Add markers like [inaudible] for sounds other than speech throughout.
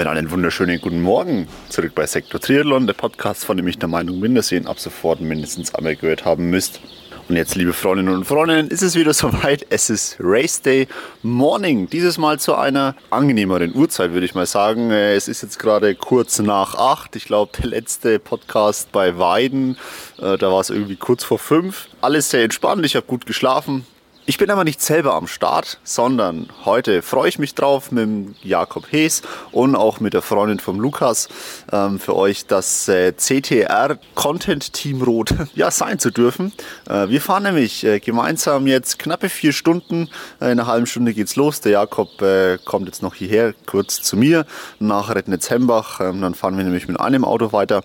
Damit einen wunderschönen guten Morgen zurück bei Sektor Triathlon, der Podcast, von dem ich der Meinung bin, dass ihr ihn ab sofort mindestens einmal gehört haben müsst. Und jetzt, liebe Freundinnen und Freunde, ist es wieder [laughs] soweit. Es ist Race Day Morning. Dieses Mal zu einer angenehmeren Uhrzeit, würde ich mal sagen. Äh, es ist jetzt gerade kurz nach acht. Ich glaube, der letzte Podcast bei Weiden, äh, da war es irgendwie kurz vor fünf. Alles sehr entspannt. Ich habe gut geschlafen. Ich bin aber nicht selber am Start, sondern heute freue ich mich drauf mit Jakob Hees und auch mit der Freundin vom Lukas ähm, für euch das äh, CTR Content Team Rot [laughs] ja, sein zu dürfen. Äh, wir fahren nämlich äh, gemeinsam jetzt knappe vier Stunden. Äh, in einer halben Stunde geht's los. Der Jakob äh, kommt jetzt noch hierher, kurz zu mir, nach Rednitz-Hembach. Ähm, dann fahren wir nämlich mit einem Auto weiter.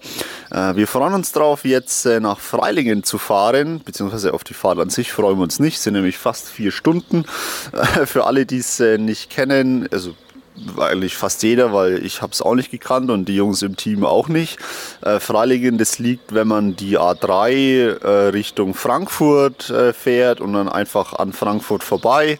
Äh, wir freuen uns drauf, jetzt nach Freilingen zu fahren, beziehungsweise auf die Fahrt an sich freuen wir uns nicht, sind nämlich fast fast vier Stunden. [laughs] Für alle, die es äh, nicht kennen, also eigentlich fast jeder, weil ich habe es auch nicht gekannt und die Jungs im Team auch nicht. Äh, Freilingen, das liegt, wenn man die A3 äh, Richtung Frankfurt äh, fährt und dann einfach an Frankfurt vorbei.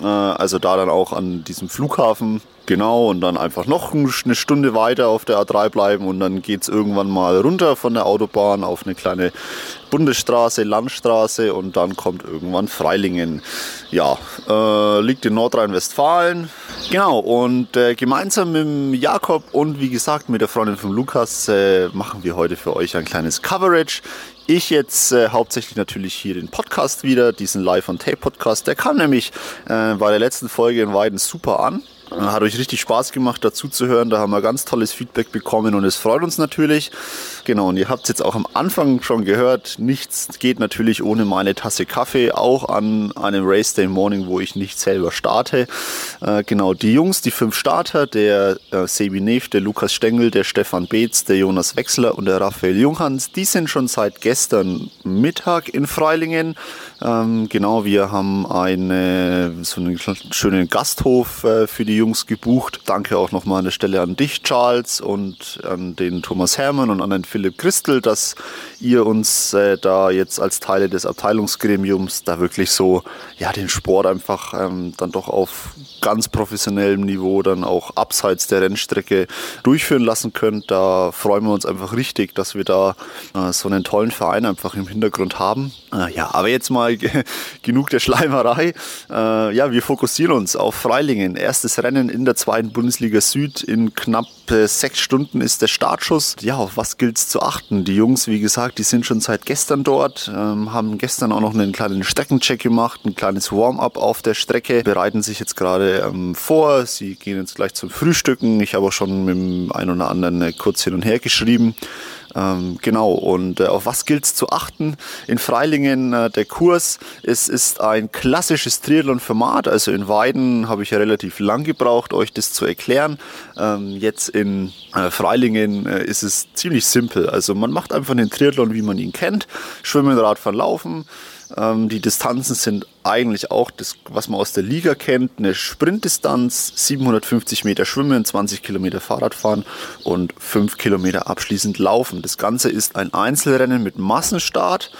Äh, also da dann auch an diesem Flughafen Genau, und dann einfach noch eine Stunde weiter auf der A3 bleiben und dann geht es irgendwann mal runter von der Autobahn auf eine kleine Bundesstraße, Landstraße und dann kommt irgendwann Freilingen. Ja, äh, liegt in Nordrhein-Westfalen. Genau, und äh, gemeinsam mit Jakob und wie gesagt mit der Freundin von Lukas äh, machen wir heute für euch ein kleines Coverage. Ich jetzt äh, hauptsächlich natürlich hier den Podcast wieder, diesen Live-on-Tape-Podcast. Der kam nämlich äh, bei der letzten Folge in Weiden super an. Hat euch richtig Spaß gemacht, dazu zu hören. Da haben wir ganz tolles Feedback bekommen und es freut uns natürlich. Genau, und ihr habt es jetzt auch am Anfang schon gehört. Nichts geht natürlich ohne meine Tasse Kaffee, auch an einem Race Day Morning, wo ich nicht selber starte. Äh, genau, die Jungs, die fünf Starter, der äh, Sebi Neff, der Lukas Stengel, der Stefan Beetz, der Jonas Wechsler und der Raphael Junghans, die sind schon seit gestern Mittag in Freilingen. Ähm, genau, wir haben eine, so einen schönen Gasthof äh, für die Jungs gebucht. Danke auch nochmal an der Stelle an dich, Charles, und an den Thomas Hermann und an den Philipp Christel, dass ihr uns äh, da jetzt als Teile des Abteilungsgremiums da wirklich so ja, den Sport einfach ähm, dann doch auf ganz professionellem Niveau dann auch abseits der Rennstrecke durchführen lassen könnt. Da freuen wir uns einfach richtig, dass wir da äh, so einen tollen Verein einfach im Hintergrund haben. Äh, ja, aber jetzt mal genug der Schleimerei. Äh, ja, wir fokussieren uns auf Freilingen. Erstes Rennen in der zweiten Bundesliga Süd. In knapp äh, sechs Stunden ist der Startschuss. Ja, auf was gilt es zu achten? Die Jungs, wie gesagt, die sind schon seit gestern dort, ähm, haben gestern auch noch einen kleinen Streckencheck gemacht, ein kleines Warm-up auf der Strecke, bereiten sich jetzt gerade ähm, vor. Sie gehen jetzt gleich zum Frühstücken. Ich habe auch schon mit dem einen oder anderen äh, kurz hin und her geschrieben. Ähm, genau, und äh, auf was gilt es zu achten? In Freilingen äh, der Kurs, es ist ein klassisches Triathlon-Format, also in Weiden habe ich ja relativ lang gebraucht, euch das zu erklären. Ähm, jetzt in äh, Freilingen äh, ist es ziemlich simpel, also man macht einfach den Triathlon, wie man ihn kennt, Schwimmen, Radfahren, Laufen. Ähm, die Distanzen sind eigentlich auch das, was man aus der Liga kennt. Eine Sprintdistanz, 750 Meter Schwimmen, 20 Kilometer Fahrradfahren und 5 Kilometer abschließend Laufen. Das Ganze ist ein Einzelrennen mit Massenstart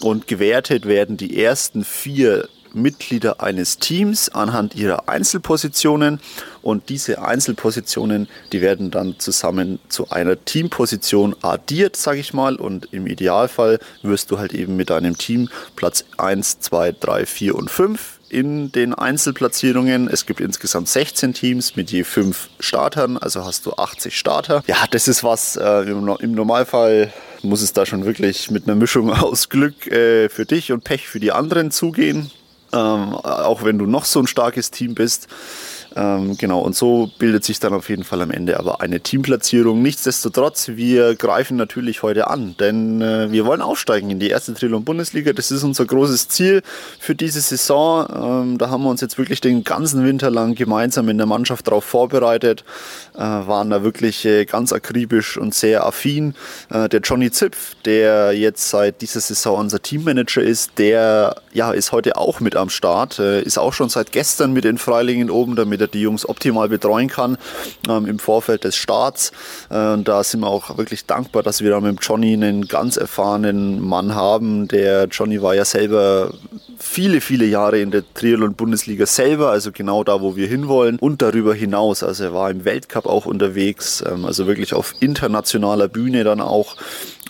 und gewertet werden die ersten vier Mitglieder eines Teams anhand ihrer Einzelpositionen und diese Einzelpositionen, die werden dann zusammen zu einer Teamposition addiert, sage ich mal und im Idealfall wirst du halt eben mit deinem Team Platz 1, 2, 3, 4 und 5 in den Einzelplatzierungen. Es gibt insgesamt 16 Teams mit je 5 Startern, also hast du 80 Starter. Ja, das ist was äh, im, Normalfall muss es da schon wirklich mit einer Mischung aus Glück äh, für dich und Pech für die anderen zugehen ähm, auch wenn du noch so ein starkes Team bist. Ähm, genau, und so bildet sich dann auf jeden Fall am Ende aber eine Teamplatzierung. Nichtsdestotrotz, wir greifen natürlich heute an, denn äh, wir wollen aufsteigen in die erste Triathlon-Bundesliga. Das ist unser großes Ziel für diese Saison. Ähm, da haben wir uns jetzt wirklich den ganzen Winter lang gemeinsam in der Mannschaft darauf vorbereitet, äh, waren da wirklich äh, ganz akribisch und sehr affin. Äh, der Johnny Zipf, der jetzt seit dieser Saison unser Teammanager ist, der ja, ist heute auch mit am Start, äh, ist auch schon seit gestern mit in Freilingen oben, damit er die Jungs optimal betreuen kann ähm, im Vorfeld des Starts. Äh, da sind wir auch wirklich dankbar, dass wir da mit Johnny einen ganz erfahrenen Mann haben. Der Johnny war ja selber viele, viele Jahre in der Triathlon-Bundesliga selber, also genau da, wo wir hinwollen und darüber hinaus. Also er war im Weltcup auch unterwegs, ähm, also wirklich auf internationaler Bühne dann auch.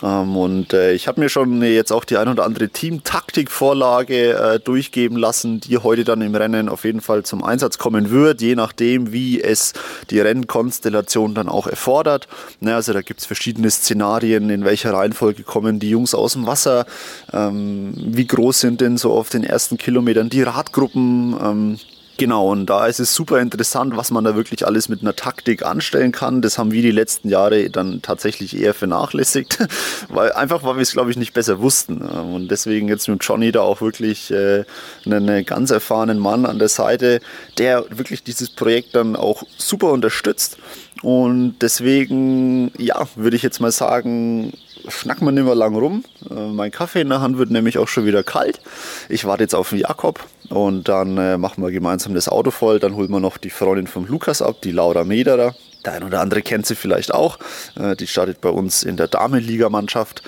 Ähm, und äh, ich habe mir schon jetzt auch die ein oder andere Team-Taktik-Vorlage äh, durchgeben lassen, die heute dann im Rennen auf jeden Fall zum Einsatz kommen wird, je nachdem, wie es die Rennkonstellation dann auch erfordert. Ne, also da gibt es verschiedene Szenarien, in welcher Reihenfolge kommen die Jungs aus dem Wasser, ähm, wie groß sind denn so auf den ersten Kilometern die Radgruppen. Ähm, Genau, und da ist es super interessant, was man da wirklich alles mit einer Taktik anstellen kann. Das haben wir die letzten Jahre dann tatsächlich eher vernachlässigt, [laughs] weil einfach, weil wir es, glaube ich, nicht besser wussten. Und deswegen jetzt mit Johnny da auch wirklich äh, einen ganz erfahrenen Mann an der Seite, der wirklich dieses Projekt dann auch super unterstützt. Und deswegen, ja, würde ich jetzt mal sagen, schnacken wir nicht mehr lang rum. Äh, mein Kaffee in der Hand wird nämlich auch schon wieder kalt. Ich warte jetzt auf den Jakob und dann äh, machen wir gemeinsam das Auto voll. Dann holen wir noch die Freundin vom Lukas ab, die Laura Mederer. Der ein oder andere kennt sie vielleicht auch. Äh, die startet bei uns in der Damenligamannschaft.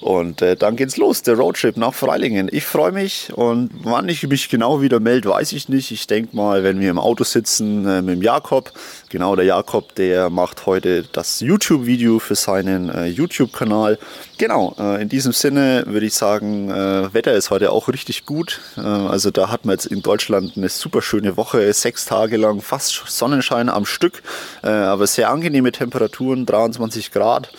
Und äh, dann geht's los, der Roadtrip nach Freilingen. Ich freue mich und wann ich mich genau wieder melde, weiß ich nicht. Ich denke mal, wenn wir im Auto sitzen äh, mit dem Jakob, genau der Jakob, der macht heute das YouTube-Video für seinen äh, YouTube-Kanal. Genau, äh, in diesem Sinne würde ich sagen, äh, Wetter ist heute auch richtig gut. Äh, also da hat man jetzt in Deutschland eine super schöne Woche, sechs Tage lang fast Sonnenschein am Stück, aber sehr angenehme Temperaturen, 23 Grad.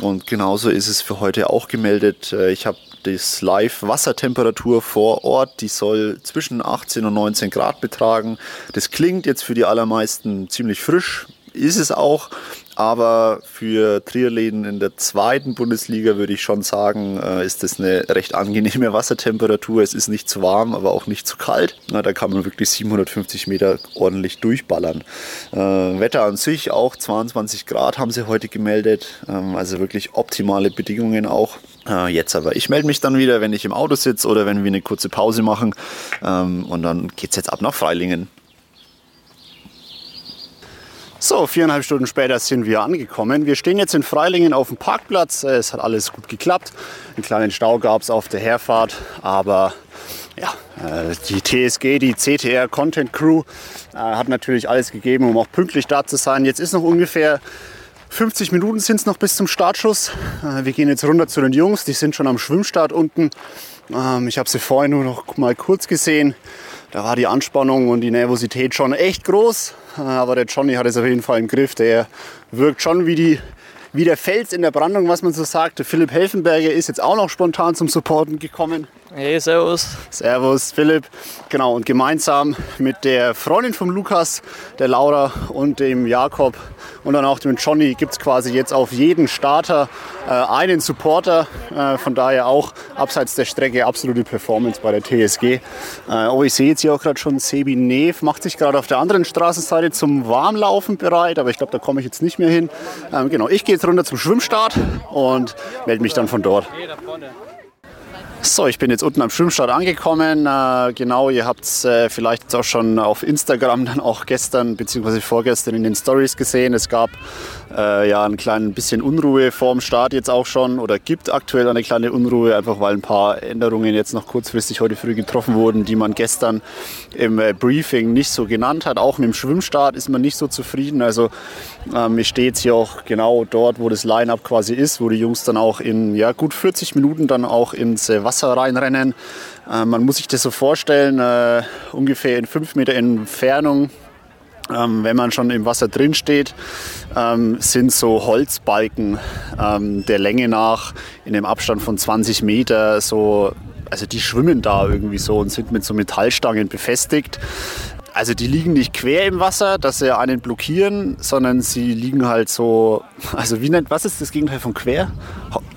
Und genauso ist es für heute auch gemeldet. Äh, ich habe das Live-Wassertemperatur vor Ort, die soll zwischen 18 und 19 Grad betragen. Das klingt jetzt für die allermeisten ziemlich frisch, ist es auch. Aber für Triathleten in der zweiten Bundesliga würde ich schon sagen, äh, ist das eine recht angenehme Wassertemperatur. Es ist nicht zu warm, aber auch nicht zu kalt. Da kann man wirklich 750 Meter ordentlich durchballern. Äh, Wetter an sich auch 22 Grad haben sie heute gemeldet. Ähm, also wirklich optimale Bedingungen auch. Äh, jetzt aber. Ich melde mich dann wieder, wenn ich im Auto sitze oder wenn wir eine kurze Pause machen. Ähm, und dann geht es jetzt ab nach Freilingen. So, viereinhalb Stunden später sind wir angekommen. Wir stehen jetzt in Freilingen auf dem Parkplatz. Es hat alles gut geklappt. Einen kleinen Stau gab es auf der Herfahrt, aber ja, äh, die TSG, die CTR Content Crew, äh, hat natürlich alles gegeben, um auch pünktlich da zu sein. Jetzt ist noch ungefähr 50 Minuten sind es noch bis zum Startschuss. Äh, wir gehen jetzt runter zu den Jungs, die sind schon am Schwimmstart unten. Ähm, ich habe sie vorhin nur noch mal kurz gesehen. Da war die Anspannung und die Nervosität schon echt groß. Aber der Johnny hat es auf jeden Fall im Griff. Der wirkt schon wie, die, wie der Fels in der Brandung, was man so sagt. Der Philipp Helfenberger ist jetzt auch noch spontan zum Supporten gekommen. Hey, servus. Servus, Philipp. Genau, und gemeinsam mit der Freundin von Lukas, der Laura und dem Jakob und dann auch dem Johnny gibt es quasi jetzt auf jeden Starter äh, einen Supporter. Äh, von daher auch abseits der Strecke absolute Performance bei der TSG. Äh, oh, ich sehe jetzt hier auch gerade schon Sebi Neef, macht sich gerade auf der anderen Straßenseite zum Warmlaufen bereit, aber ich glaube, da komme ich jetzt nicht mehr hin. Ähm, genau, ich gehe jetzt runter zum Schwimmstart und melde mich dann von dort. Hey, da vorne. So, ich bin jetzt unten am Schwimmstart angekommen. Äh, genau, ihr habt es äh, vielleicht auch schon auf Instagram dann auch gestern bzw. vorgestern in den Stories gesehen. Es gab äh, ja ein klein bisschen Unruhe vorm Start jetzt auch schon oder gibt aktuell eine kleine Unruhe, einfach weil ein paar Änderungen jetzt noch kurzfristig heute früh getroffen wurden, die man gestern im äh, Briefing nicht so genannt hat. Auch mit dem Schwimmstart ist man nicht so zufrieden. Also ähm, ich stehe jetzt hier auch genau dort, wo das Line-Up quasi ist, wo die Jungs dann auch in ja, gut 40 Minuten dann auch ins äh, Wasser reinrennen. Äh, man muss sich das so vorstellen, äh, ungefähr in fünf Meter Entfernung ähm, wenn man schon im Wasser drin steht, ähm, sind so Holzbalken ähm, der Länge nach in dem Abstand von 20 Meter so, also die schwimmen da irgendwie so und sind mit so Metallstangen befestigt. also die liegen nicht quer im Wasser, dass sie einen blockieren, sondern sie liegen halt so, also wie nennt, was ist das Gegenteil von quer?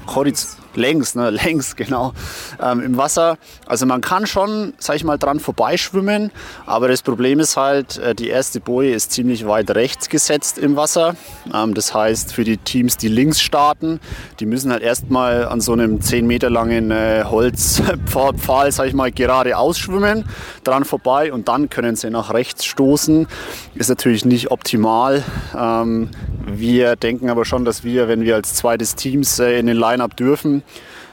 Horiz längs, ne? [laughs] längs, genau, ähm, im Wasser. Also man kann schon, sag ich mal, dran vorbeischwimmen, aber das Problem ist halt, äh, die erste Boje ist ziemlich weit rechts gesetzt im Wasser. Ähm, das heißt, für die Teams, die links starten, die müssen halt erstmal an so einem 10 Meter langen äh, Holzpfahl, [laughs] sag ich mal, gerade ausschwimmen, dran vorbei und dann können sie nach rechts stoßen. Ist natürlich nicht optimal. Ähm, wir denken aber schon, dass wir, wenn wir als zweites Teams äh, in den Line-Up dürfen,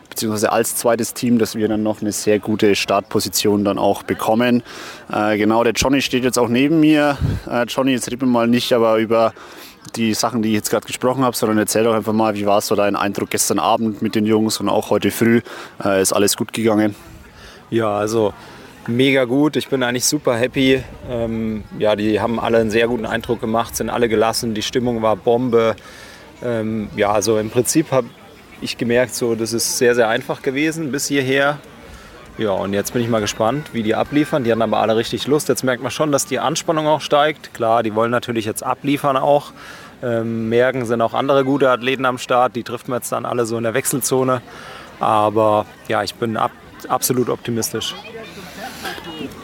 beziehungsweise als zweites Team, dass wir dann noch eine sehr gute Startposition dann auch bekommen. Äh, genau, der Johnny steht jetzt auch neben mir. Äh, Johnny, jetzt reden wir mal nicht aber über die Sachen, die ich jetzt gerade gesprochen habe, sondern erzähl doch einfach mal, wie war so dein Eindruck gestern Abend mit den Jungs und auch heute früh? Äh, ist alles gut gegangen? Ja, also mega gut. Ich bin eigentlich super happy. Ähm, ja, die haben alle einen sehr guten Eindruck gemacht, sind alle gelassen. Die Stimmung war Bombe. Ähm, ja, also im Prinzip habe ich gemerkt, so, das ist sehr, sehr einfach gewesen bis hierher. Ja, und jetzt bin ich mal gespannt, wie die abliefern. Die hatten aber alle richtig Lust. Jetzt merkt man schon, dass die Anspannung auch steigt. Klar, die wollen natürlich jetzt abliefern auch. Ähm, Mergen sind auch andere gute Athleten am Start. Die trifft man jetzt dann alle so in der Wechselzone. Aber ja, ich bin ab, absolut optimistisch.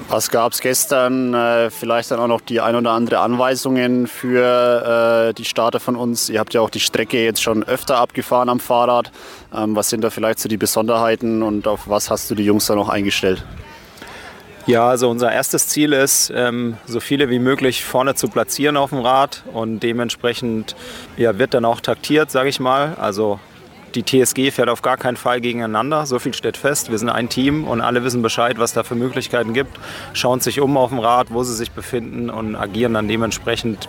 Was gab es gestern? Äh, vielleicht dann auch noch die ein oder andere Anweisungen für äh, die Starter von uns. Ihr habt ja auch die Strecke jetzt schon öfter abgefahren am Fahrrad. Ähm, was sind da vielleicht so die Besonderheiten und auf was hast du die Jungs da noch eingestellt? Ja, also unser erstes Ziel ist, ähm, so viele wie möglich vorne zu platzieren auf dem Rad und dementsprechend ja, wird dann auch taktiert, sage ich mal. Also die TSG fährt auf gar keinen Fall gegeneinander. So viel steht fest. Wir sind ein Team und alle wissen Bescheid, was da für Möglichkeiten gibt. Schauen sich um auf dem Rad, wo sie sich befinden und agieren dann dementsprechend.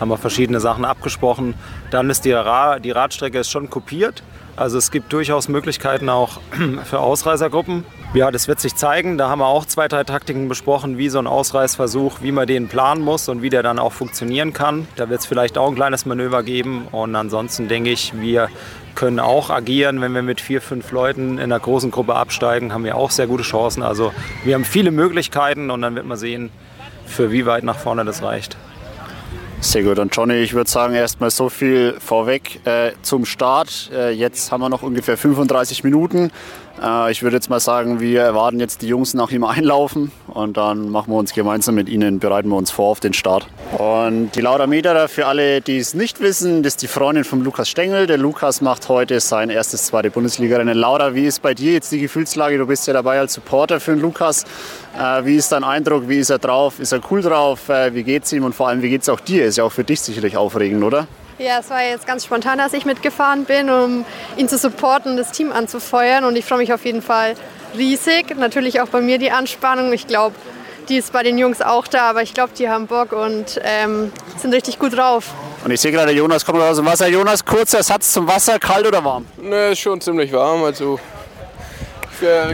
Haben wir verschiedene Sachen abgesprochen. Dann ist die, Ra die Radstrecke ist schon kopiert. Also es gibt durchaus Möglichkeiten auch [clears throat] für Ausreißergruppen. Ja, das wird sich zeigen. Da haben wir auch zwei, drei Taktiken besprochen, wie so ein Ausreißversuch, wie man den planen muss und wie der dann auch funktionieren kann. Da wird es vielleicht auch ein kleines Manöver geben. Und ansonsten denke ich, wir können auch agieren. Wenn wir mit vier, fünf Leuten in einer großen Gruppe absteigen, haben wir auch sehr gute Chancen. Also wir haben viele Möglichkeiten und dann wird man sehen, für wie weit nach vorne das reicht. Sehr gut. Und Johnny, ich würde sagen, erstmal so viel vorweg äh, zum Start. Äh, jetzt haben wir noch ungefähr 35 Minuten. Äh, ich würde jetzt mal sagen, wir erwarten jetzt die Jungs nach ihm einlaufen und dann machen wir uns gemeinsam mit ihnen, bereiten wir uns vor auf den Start. Und die Laura Mederer, für alle, die es nicht wissen, das ist die Freundin von Lukas Stengel. Der Lukas macht heute sein erstes zweite Bundesliga-Rennen. Laura, wie ist bei dir jetzt die Gefühlslage? Du bist ja dabei als Supporter für den Lukas. Äh, wie ist dein Eindruck? Wie ist er drauf? Ist er cool drauf? Äh, wie geht es ihm? Und vor allem, wie geht es auch dir? Ist ja auch für dich sicherlich aufregend, oder? Ja, es war jetzt ganz spontan, dass ich mitgefahren bin, um ihn zu supporten und das Team anzufeuern. Und ich freue mich auf jeden Fall riesig. Natürlich auch bei mir die Anspannung. Ich glaube, die ist bei den Jungs auch da, aber ich glaube, die haben Bock und ähm, sind richtig gut drauf. Und ich sehe gerade, Jonas kommt aus dem Wasser. Jonas, kurzer Satz zum Wasser, kalt oder warm? Ne, ist schon ziemlich warm. Also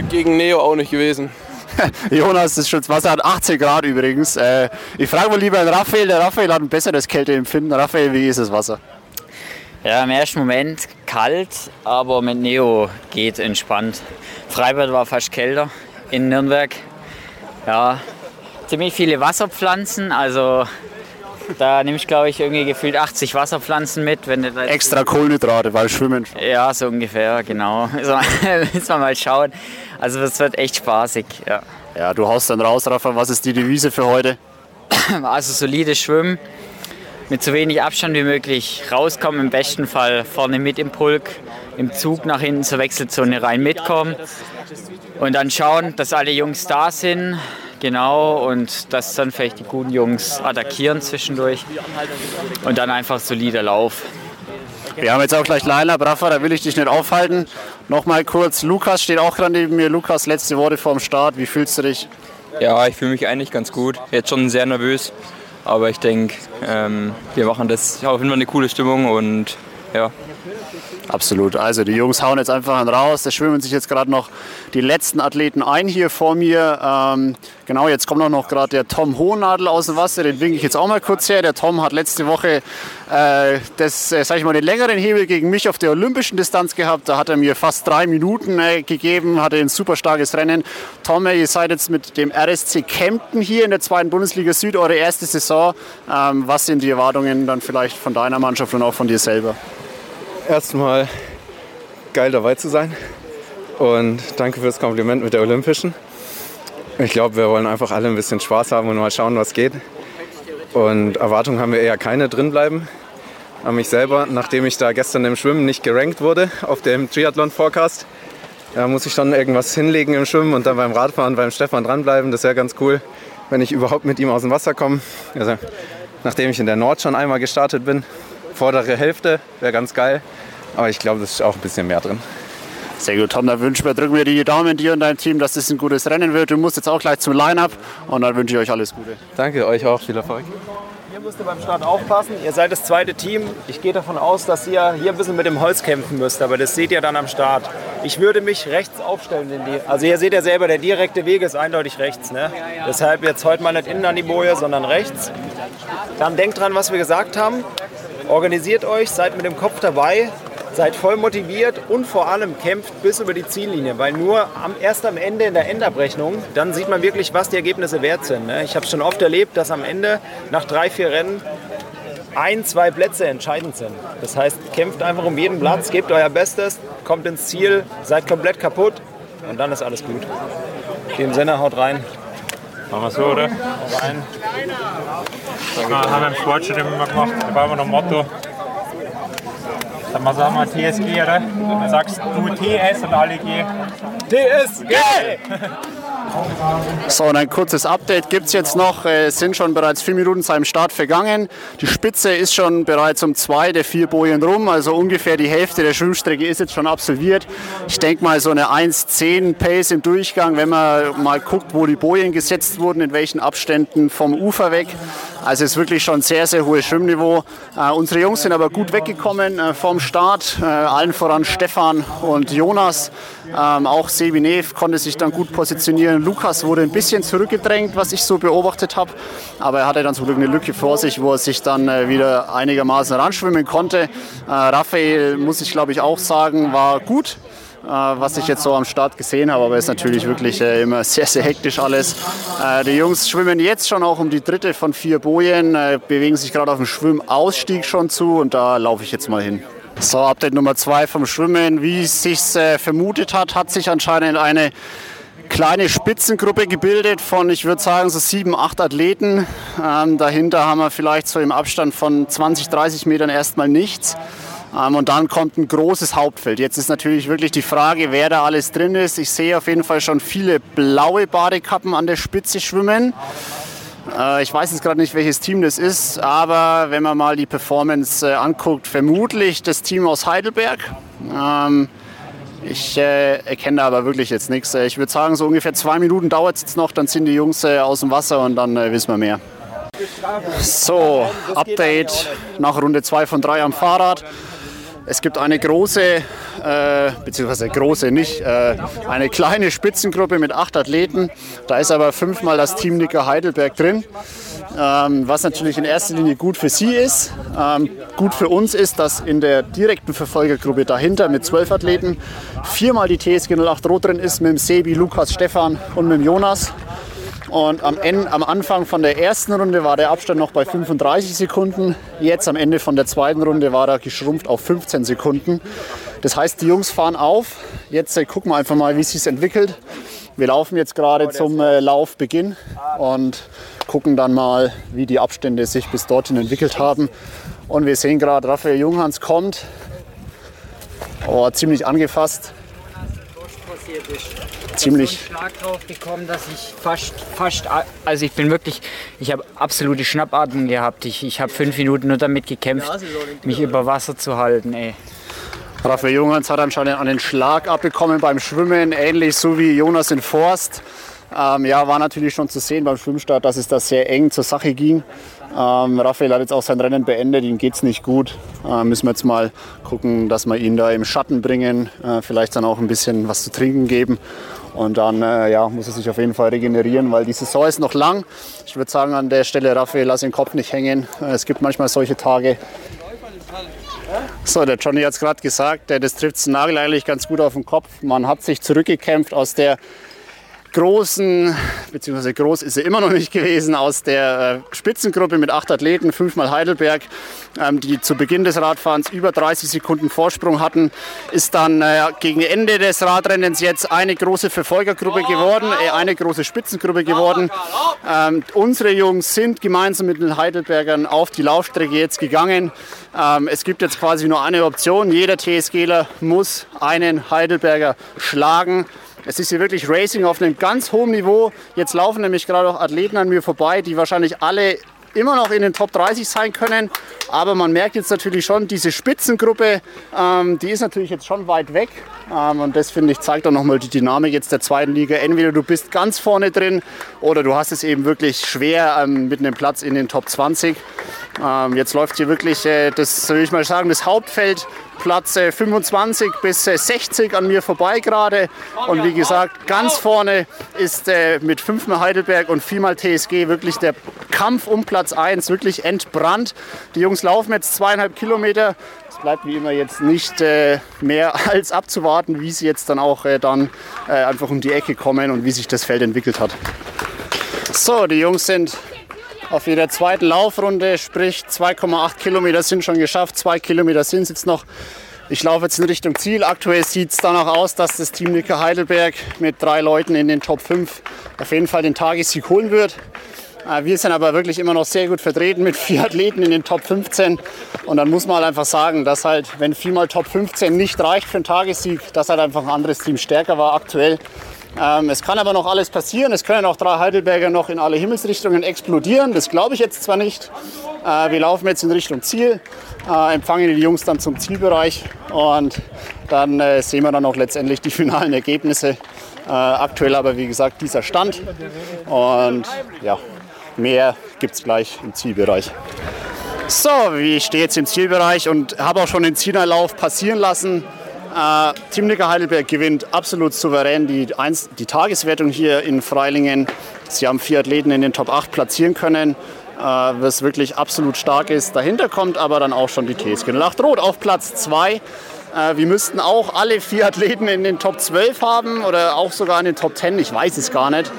gegen Neo auch nicht gewesen. [laughs] Jonas, das Wasser hat 18 Grad übrigens. Äh, ich frage mal lieber den Raphael. Der Raphael hat ein besseres Kälteempfinden. Raphael, wie ist das Wasser? Ja, im ersten Moment kalt, aber mit Neo geht entspannt. Freibad war fast kälter in Nürnberg. Ja, ziemlich viele Wasserpflanzen, also da nehme ich, glaube ich, irgendwie gefühlt 80 Wasserpflanzen mit. Wenn Extra Kohlenhydrate, weil schwimmen. Ja, so ungefähr, genau. [laughs] Müssen wir mal schauen. Also es wird echt spaßig, ja. Ja, du haust dann raus, Rafa. Was ist die Devise für heute? [clears throat] Also solides Schwimmen, mit so wenig Abstand wie möglich rauskommen, im besten Fall vorne mit im Pulk, im Zug nach hinten zur Wechselzone rein mitkommen und dann schauen, dass alle Jungs da sind, Genau, und dass dann vielleicht die guten Jungs attackieren zwischendurch und dann einfach solider Lauf. Wir haben jetzt auch gleich Leila Braffer, da will ich dich nicht aufhalten. Nochmal kurz, Lukas steht auch gerade neben mir. Lukas, letzte Worte vorm Start, wie fühlst du dich? Ja, ich fühle mich eigentlich ganz gut. Jetzt schon sehr nervös, aber ich denke, ähm, wir machen das auf jeden Fall eine coole Stimmung und ja, Absolut. Also die Jungs hauen jetzt einfach raus. Da schwimmen sich jetzt gerade noch die letzten Athleten ein hier vor mir. Ähm, genau, jetzt kommt auch noch gerade der Tom Hohnadel aus dem Wasser. Den winke ich jetzt auch mal kurz her. Der Tom hat letzte Woche äh, das, äh, sag ich mal, den längeren Hebel gegen mich auf der olympischen Distanz gehabt. Da hat er mir fast drei Minuten äh, gegeben, hatte ein super starkes Rennen. Tom, ihr seid jetzt mit dem RSC Kempten hier in der zweiten Bundesliga Süd, eure erste Saison. Ähm, was sind die Erwartungen dann vielleicht von deiner Mannschaft und auch von dir selber? Erstmal geil dabei zu sein und danke fürs Kompliment mit der Olympischen. Ich glaube, wir wollen einfach alle ein bisschen Spaß haben und mal schauen, was geht. Und Erwartungen haben wir eher keine drin bleiben. An mich selber, nachdem ich da gestern im Schwimmen nicht gerankt wurde auf dem Triathlon-Forecast, muss ich schon irgendwas hinlegen im Schwimmen und dann beim Radfahren beim Stefan dranbleiben. Das wäre ganz cool, wenn ich überhaupt mit ihm aus dem Wasser komme. Also, nachdem ich in der Nord schon einmal gestartet bin, vordere Hälfte wäre ganz geil. Aber ich glaube, das ist auch ein bisschen mehr drin. Sehr gut, Tom. Dann wünschen wir, drücken wir die Daumen dir und deinem Team, dass es ein gutes Rennen wird. Du musst jetzt auch gleich zum Line-Up und dann wünsche ich euch alles Gute. Danke, euch auch. Viel Erfolg. Ihr müsst beim Start aufpassen. Ihr seid das zweite Team. Ich gehe davon aus, dass ihr hier ein bisschen mit dem Holz kämpfen müsst, aber das seht ihr dann am Start. Ich würde mich rechts aufstellen. In die, also ihr seht ja selber, der direkte Weg ist eindeutig rechts. Ne? Deshalb jetzt heute mal nicht innen an die Boje, sondern rechts. Dann denkt dran, was wir gesagt haben. Organisiert euch, seid mit dem Kopf dabei, seid voll motiviert und vor allem kämpft bis über die Ziellinie, weil nur am, erst am Ende in der Endabrechnung, dann sieht man wirklich, was die Ergebnisse wert sind. Ne? Ich habe schon oft erlebt, dass am Ende nach drei, vier Rennen ein, zwei Plätze entscheidend sind. Das heißt, kämpft einfach um jeden Platz, gebt euer Bestes, kommt ins Ziel, seid komplett kaputt und dann ist alles gut. In dem Sinne, haut rein. Machen wir so, oder? Rein. Wir haben wir im Sportstudium immer gemacht, da brauchen wir noch ein Motto. Dann mal sagen wir TSG, oder? Dann sagst du TS und alle G. TSG! So, und ein kurzes Update gibt es jetzt noch. Es sind schon bereits vier Minuten seit dem Start vergangen. Die Spitze ist schon bereits um zwei der vier Bojen rum, also ungefähr die Hälfte der Schwimmstrecke ist jetzt schon absolviert. Ich denke mal so eine 1,10 Pace im Durchgang, wenn man mal guckt, wo die Bojen gesetzt wurden, in welchen Abständen vom Ufer weg. Also es ist wirklich schon sehr, sehr hohes Schwimmniveau. Äh, unsere Jungs sind aber gut weggekommen äh, vom Start. Äh, allen voran Stefan und Jonas. Ähm, auch Sebinev konnte sich dann gut positionieren. Lukas wurde ein bisschen zurückgedrängt, was ich so beobachtet habe. Aber er hatte dann zum Glück eine Lücke vor sich, wo er sich dann äh, wieder einigermaßen ranschwimmen konnte. Äh, Raphael, muss ich glaube ich auch sagen, war gut. Äh, was ich jetzt so am Start gesehen habe, aber ist natürlich wirklich äh, immer sehr, sehr hektisch alles. Äh, die Jungs schwimmen jetzt schon auch um die dritte von vier Bojen, bewegen sich gerade auf dem Schwimmausstieg schon zu und da laufe ich jetzt mal hin. So, Update Nummer zwei vom Schwimmen. Wie es sich vermutet hat, hat sich anscheinend eine kleine Spitzengruppe gebildet von, ich würde sagen, so sieben, acht Athleten. Ähm, dahinter haben wir vielleicht so im Abstand von 20, 30 Metern erstmal nichts. Ähm, und dann kommt ein großes Hauptfeld. Jetzt ist natürlich wirklich die Frage, wer da alles drin ist. Ich sehe auf jeden Fall schon viele blaue Badekappen an der Spitze schwimmen. Äh, ich weiß jetzt gerade nicht, welches Team das ist, aber wenn man mal die Performance äh, anguckt, vermutlich das Team aus Heidelberg. Ähm, ich äh, erkenne aber wirklich jetzt nichts. Ich würde sagen, so ungefähr zwei Minuten dauert es jetzt noch, dann sind die Jungs aus dem Wasser und dann wissen wir mehr. So, Update nach Runde 2 von 3 am Fahrrad. Es gibt eine große, äh, beziehungsweise große nicht, äh, eine kleine Spitzengruppe mit acht Athleten. Da ist aber fünfmal das Team Nicker Heidelberg drin. Ähm, was natürlich in erster Linie gut für sie ist. Ähm, gut für uns ist, dass in der direkten Verfolgergruppe dahinter mit zwölf Athleten viermal die TSG 08 Rot drin ist, mit dem Sebi, Lukas, Stefan und mit dem Jonas. Und am, Ende, am Anfang von der ersten Runde war der Abstand noch bei 35 Sekunden. Jetzt am Ende von der zweiten Runde war er geschrumpft auf 15 Sekunden. Das heißt, die Jungs fahren auf. Jetzt äh, gucken wir einfach mal, wie es sich entwickelt. Wir laufen jetzt gerade zum äh, Laufbeginn und gucken dann mal, wie die Abstände sich bis dorthin entwickelt haben. Und wir sehen gerade, Raphael Junghans kommt. Oh, ziemlich angefasst. Ziemlich. Ich habe so einen Schlag drauf bekommen, dass ich fast, fast, also ich bin wirklich, ich habe absolute Schnappatmung gehabt. Ich, ich habe fünf Minuten nur damit gekämpft, mich über Wasser zu halten, ey. Raphael Junghans hat anscheinend einen Schlag abbekommen beim Schwimmen, ähnlich so wie Jonas in Forst. Ähm, ja, war natürlich schon zu sehen beim Schwimmstart, dass es da sehr eng zur Sache ging. Ähm, Raphael hat jetzt auch sein Rennen beendet, ihm geht es nicht gut. Äh, müssen wir jetzt mal gucken, dass wir ihn da im Schatten bringen, äh, vielleicht dann auch ein bisschen was zu trinken geben. Und dann äh, ja, muss er sich auf jeden Fall regenerieren, weil die Saison ist noch lang. Ich würde sagen, an der Stelle, Raphael, lass den Kopf nicht hängen. Äh, es gibt manchmal solche Tage. So, der Johnny hat es gerade gesagt, das trifft den Nagel eigentlich ganz gut auf den Kopf. Man hat sich zurückgekämpft aus der großen, beziehungsweise groß ist er immer noch nicht gewesen, aus der äh, Spitzengruppe mit acht Athleten, fünfmal Heidelberg, ähm, die zu Beginn des Radfahrens über 30 Sekunden Vorsprung hatten, ist dann äh, gegen Ende des Radrennens jetzt eine große Verfolgergruppe geworden, äh, eine große Spitzengruppe geworden. Ähm, unsere Jungs sind gemeinsam mit den Heidelbergern auf die Laufstrecke jetzt gegangen. Ähm, es gibt jetzt quasi nur eine Option. Jeder TSGler muss einen Heidelberger schlagen. Es ist hier wirklich Racing auf einem ganz hohen Niveau. Jetzt laufen nämlich gerade auch Athleten an mir vorbei, die wahrscheinlich alle immer noch in den Top 30 sein können. Aber man merkt jetzt natürlich schon, diese Spitzengruppe, ähm, die ist natürlich jetzt schon weit weg. Ähm, und das finde ich zeigt auch nochmal die Dynamik jetzt der zweiten Liga. Entweder du bist ganz vorne drin oder du hast es eben wirklich schwer ähm, mit einem Platz in den Top 20. Ähm, jetzt läuft hier wirklich, äh, das soll ich mal sagen, das Hauptfeld Platz 25 äh, bis 60 äh, an mir vorbei gerade. Und wie gesagt, ganz vorne ist äh, mit fünfmal Heidelberg und viermal TSG wirklich der Kampf um Platz 1 wirklich entbrannt. Die Jungs laufen jetzt zweieinhalb Kilometer. Es bleibt wie immer jetzt nicht mehr [laughs] als abzuwarten, wie sie jetzt dann auch dann einfach um die Ecke kommen und wie sich das Feld entwickelt hat. So, die Jungs sind auf ihrer zweiten Laufrunde, sprich 2,8 Kilometer sind schon geschafft, zwei Kilometer sind es jetzt noch. Ich laufe jetzt in Richtung Ziel. Aktuell sieht es danach aus, dass das Team Nicker Heidelberg mit drei Leuten in den Top 5 auf jeden Fall den Tagessieg holen wird. Äh, wir sind aber wirklich immer noch sehr gut vertreten mit vier Athleten in den Top 15. Und dann muss man halt einfach sagen, dass halt, wenn viermal Top 15 nicht reicht für einen Tagessieg, dass halt einfach ein anderes Team stärker war aktuell. Ähm, es kann aber noch alles passieren. Es können auch drei Heidelberger noch in alle Himmelsrichtungen explodieren. Das glaube ich jetzt zwar nicht. Äh, wir laufen jetzt in Richtung Ziel, äh, empfangen die Jungs dann zum Zielbereich und dann äh, sehen wir dann auch letztendlich die finalen Ergebnisse. Äh, aktuell aber wie gesagt dieser Stand und ja, mehr gibt es gleich im Zielbereich. So, ich stehe jetzt im Zielbereich und habe auch schon den Zielerlauf passieren lassen. Äh, Team Nicker Heidelberg gewinnt absolut souverän die, Eins, die Tageswertung hier in Freilingen. Sie haben vier Athleten in den Top 8 platzieren können, äh, was wirklich absolut stark ist. Dahinter kommt aber dann auch schon die TSG 08 Rot auf Platz 2. Äh, wir müssten auch alle vier Athleten in den Top 12 haben oder auch sogar in den Top 10, ich weiß es gar nicht.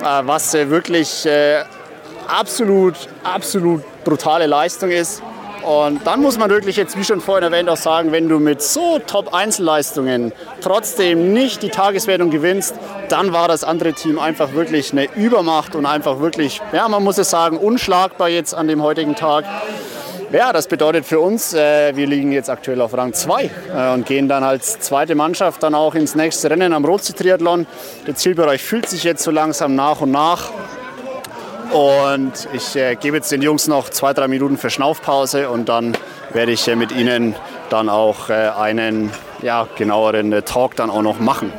Äh, was äh, wirklich äh, absolut, absolut brutale Leistung ist. Und dann muss man wirklich jetzt, wie schon vorhin erwähnt, auch sagen, wenn du mit so Top-Einzelleistungen trotzdem nicht die Tageswertung gewinnst, dann war das andere Team einfach wirklich eine Übermacht und einfach wirklich, ja, man muss es sagen, unschlagbar jetzt an dem heutigen Tag. Ja, das bedeutet für uns, äh, wir liegen jetzt aktuell auf Rang 2 äh, und gehen dann als zweite Mannschaft dann auch ins nächste Rennen am Rotsee-Triathlon. Der Zielbereich fühlt sich jetzt so langsam nach und nach. Und ich äh, gebe jetzt den Jungs noch zwei, drei Minuten Verschnaufpause und dann werde ich äh, mit ihnen dann auch äh, einen ja, genaueren äh, Talk dann auch noch machen.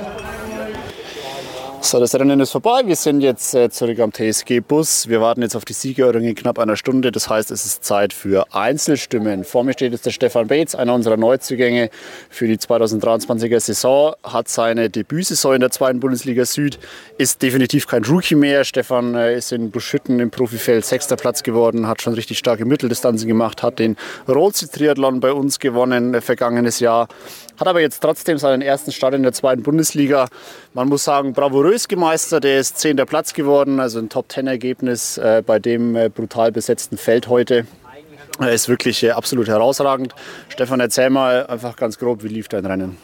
So, das Rennen ist vorbei. Wir sind jetzt äh, zurück am TSG-Bus. Wir warten jetzt auf die Siegerehrung in knapp einer Stunde. Das heißt, es ist Zeit für Einzelstimmen. Vor mir steht jetzt der Stefan Beetz, einer unserer Neuzugänge für die 2023er Saison. Hat seine Debütsaison in der zweiten Bundesliga Süd. Ist definitiv kein Rookie mehr. Stefan äh, ist in Buschütten im Profifeld sechster Platz geworden, hat schon richtig starke Mitteldistanzen gemacht, hat den Rollsi-Triathlon bei uns gewonnen äh, vergangenes Jahr. Hat aber jetzt trotzdem seinen ersten Start in der zweiten Bundesliga. Man muss sagen, bravourös gemeistert. Er ist zehnter Platz geworden, also ein Top-10-Ergebnis äh, bei dem äh, brutal besetzten Feld heute. Er ist wirklich äh, absolut herausragend. Stefan, erzähl mal einfach ganz grob, wie lief dein Rennen?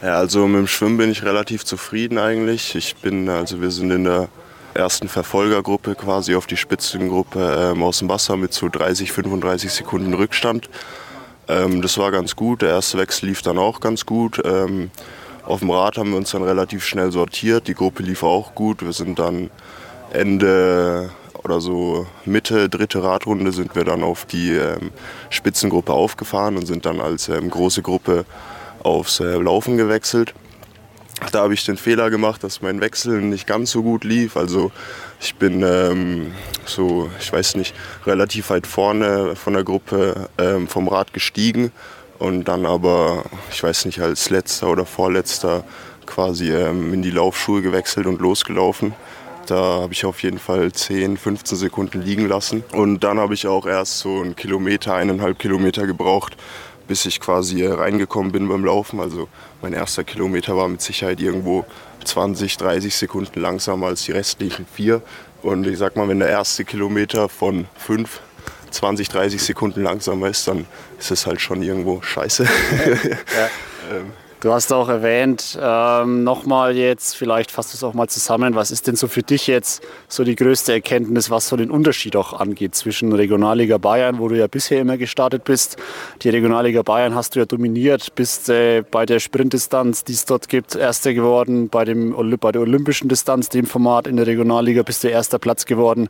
Ja, also mit dem Schwimmen bin ich relativ zufrieden eigentlich. Ich bin, also wir sind in der ersten Verfolgergruppe quasi auf die Spitzengruppe ähm, aus dem Wasser mit so 30, 35 Sekunden Rückstand. Ähm, das war ganz gut. Der erste Wechsel lief dann auch ganz gut. Ähm, auf dem Rad haben wir uns dann relativ schnell sortiert. Die Gruppe lief auch gut. Wir sind dann Ende oder so Mitte, dritte Radrunde sind wir dann auf die ähm, Spitzengruppe aufgefahren und sind dann als ähm, große Gruppe aufs äh, Laufen gewechselt. Da habe ich den Fehler gemacht, dass mein Wechsel nicht ganz so gut lief. Also ich bin ähm, so, ich weiß nicht, relativ weit vorne von der Gruppe ähm, vom Rad gestiegen und dann aber, ich weiß nicht, als letzter oder vorletzter quasi ähm, in die Laufschuhe gewechselt und losgelaufen. Da habe ich auf jeden Fall 10, 15 Sekunden liegen lassen. Und dann habe ich auch erst so einen Kilometer, eineinhalb Kilometer gebraucht, bis ich quasi reingekommen bin beim Laufen. Also mein erster Kilometer war mit Sicherheit irgendwo 20, 30 Sekunden langsamer als die restlichen vier. Und ich sag mal, wenn der erste Kilometer von fünf 20, 30 Sekunden langsamer ist, dann ist es halt schon irgendwo scheiße. Ja. [laughs] ähm, Du hast auch erwähnt, ähm, nochmal jetzt, vielleicht fasst du es auch mal zusammen, was ist denn so für dich jetzt so die größte Erkenntnis, was so den Unterschied auch angeht zwischen Regionalliga Bayern, wo du ja bisher immer gestartet bist. Die Regionalliga Bayern hast du ja dominiert, bist äh, bei der Sprintdistanz, die es dort gibt, Erster geworden, bei, dem, bei der olympischen Distanz, dem Format in der Regionalliga bist du erster Platz geworden.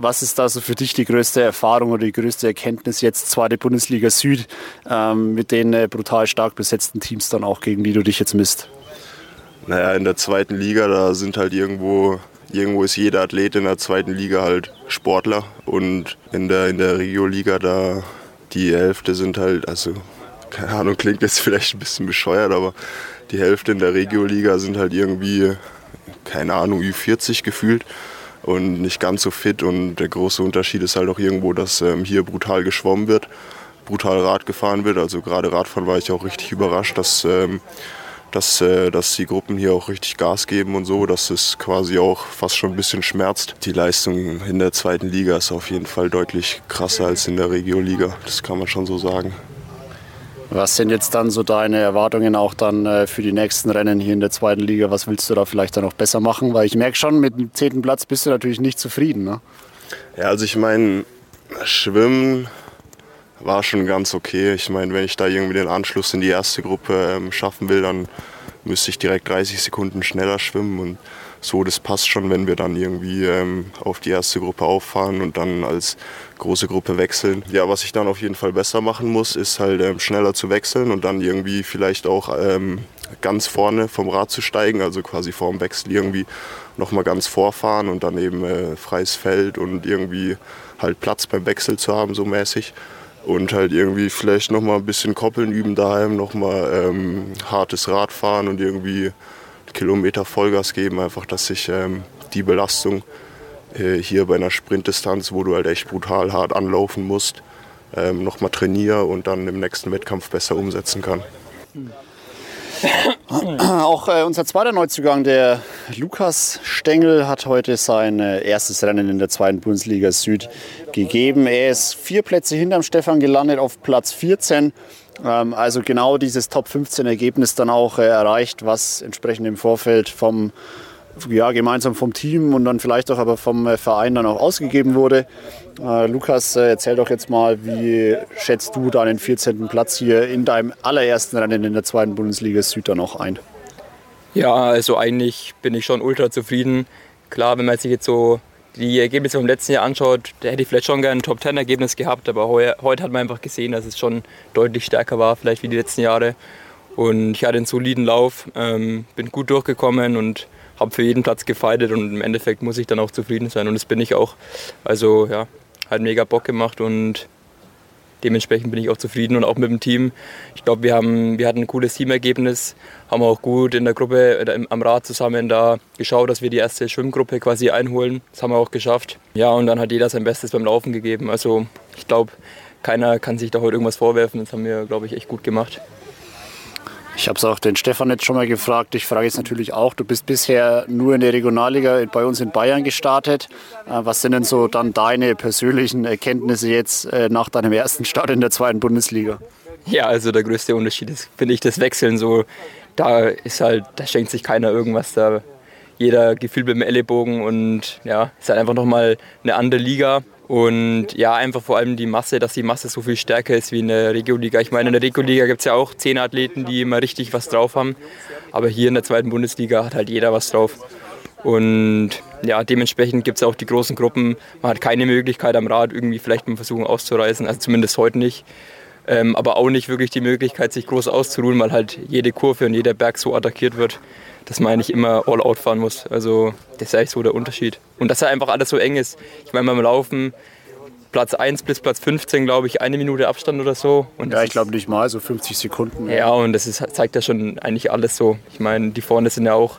Was ist da so für dich die größte Erfahrung oder die größte Erkenntnis jetzt, zweite Bundesliga Süd, ähm, mit den äh, brutal stark besetzten Teams dann auch, gegen die du dich jetzt misst? Naja, in der zweiten Liga, da sind halt irgendwo, irgendwo ist jeder Athlet in der zweiten Liga halt Sportler. Und in der, in der Regio-Liga, da die Hälfte sind halt, also keine Ahnung, klingt jetzt [laughs] vielleicht ein bisschen bescheuert, aber die Hälfte in der Regio-Liga sind halt irgendwie, keine Ahnung, Ü40 gefühlt und nicht ganz so fit. Und der große Unterschied ist halt auch irgendwo, dass ähm, hier brutal geschwommen wird, brutal Rad gefahren wird. Also gerade Radfahren war ich auch richtig überrascht, dass, ähm, dass, äh, dass die Gruppen hier auch richtig Gas geben und so, dass es quasi auch fast schon ein bisschen schmerzt. Die Leistung in der zweiten Liga ist auf jeden Fall deutlich krasser als in der Regio-Liga. Das kann man schon so sagen. Was sind jetzt dann so deine Erwartungen auch dann äh, für die nächsten Rennen hier in der zweiten Liga? Was willst du da vielleicht dann noch besser machen? Weil ich merke schon, mit dem zehnten Platz bist du natürlich nicht zufrieden. Ne? Ja, also ich meine, Schwimmen war schon ganz okay. Ich meine, wenn ich da irgendwie den Anschluss in die erste Gruppe ähm, schaffen will, dann müsste ich direkt 30 Sekunden schneller schwimmen und so, das passt schon, wenn wir dann irgendwie ähm, auf die erste Gruppe auffahren und dann als große Gruppe wechseln. Ja, was ich dann auf jeden Fall besser machen muss, ist halt ähm, schneller zu wechseln und dann irgendwie vielleicht auch ähm, ganz vorne vom Rad zu steigen, also quasi vor dem Wechsel irgendwie nochmal ganz vorfahren und dann eben äh, freies Feld und irgendwie halt Platz beim Wechsel zu haben, so mäßig. Und halt irgendwie vielleicht nochmal ein bisschen Koppeln üben daheim, nochmal ähm, hartes Radfahren und irgendwie Kilometer Vollgas geben, einfach, dass ich ähm, die Belastung äh, hier bei einer Sprintdistanz, wo du halt echt brutal hart anlaufen musst, ähm, nochmal trainiere und dann im nächsten Wettkampf besser umsetzen kann. [coughs] Auch äh, unser zweiter Neuzugang, der Lukas Stengel, hat heute sein äh, erstes Rennen in der zweiten Bundesliga Süd gegeben. Er ist vier Plätze hinterm Stefan gelandet auf Platz 14. Ähm, also genau dieses Top 15 Ergebnis dann auch äh, erreicht, was entsprechend im Vorfeld vom ja, gemeinsam vom Team und dann vielleicht auch aber vom äh, Verein dann auch ausgegeben wurde. Äh, Lukas, äh, erzähl doch jetzt mal, wie schätzt du deinen 14. Platz hier in deinem allerersten Rennen in der zweiten Bundesliga Süd dann auch ein? Ja, also eigentlich bin ich schon ultra zufrieden. Klar, wenn man sich jetzt so die Ergebnisse vom letzten Jahr anschaut, da hätte ich vielleicht schon gerne ein Top-10-Ergebnis gehabt, aber heu, heute hat man einfach gesehen, dass es schon deutlich stärker war, vielleicht wie die letzten Jahre. Und ich hatte einen soliden Lauf, ähm, bin gut durchgekommen und habe für jeden Platz gefeitet und im Endeffekt muss ich dann auch zufrieden sein und das bin ich auch. Also ja, hat mega Bock gemacht und dementsprechend bin ich auch zufrieden und auch mit dem Team. Ich glaube, wir, wir hatten ein cooles Teamergebnis, haben auch gut in der Gruppe am Rad zusammen da geschaut, dass wir die erste Schwimmgruppe quasi einholen. Das haben wir auch geschafft. Ja, und dann hat jeder sein Bestes beim Laufen gegeben. Also ich glaube, keiner kann sich da heute irgendwas vorwerfen. Das haben wir, glaube ich, echt gut gemacht. Ich habe es auch den Stefan jetzt schon mal gefragt. Ich frage jetzt natürlich auch, du bist bisher nur in der Regionalliga bei uns in Bayern gestartet. Äh, was sind denn so dann deine persönlichen Erkenntnisse jetzt äh, nach deinem ersten Start in der zweiten Bundesliga? Ja, also der größte Unterschied ist, finde ich, das Wechseln so. Da ist halt, da schenkt sich keiner irgendwas. Da jeder gefühlt dem Ellenbogen und ja, ist halt einfach nochmal eine andere Liga. Und ja, einfach vor allem die Masse, dass die Masse so viel stärker ist wie in der Regionalliga. Ich meine, in der Regionalliga gibt es ja auch zehn Athleten, die immer richtig was drauf haben. Aber hier in der zweiten Bundesliga hat halt jeder was drauf. Und ja, dementsprechend gibt es auch die großen Gruppen. Man hat keine Möglichkeit am Rad irgendwie vielleicht mal versuchen auszureißen, also zumindest heute nicht. Ähm, aber auch nicht wirklich die Möglichkeit, sich groß auszuruhen, weil halt jede Kurve und jeder Berg so attackiert wird, dass man eigentlich immer all out fahren muss. Also das ist eigentlich so der Unterschied. Und dass er einfach alles so eng ist. Ich meine, beim Laufen Platz 1 bis Platz 15, glaube ich, eine Minute Abstand oder so. Und ja, ich glaube nicht mal, so 50 Sekunden. Ja, und das ist, zeigt ja schon eigentlich alles so. Ich meine, die vorne sind ja auch,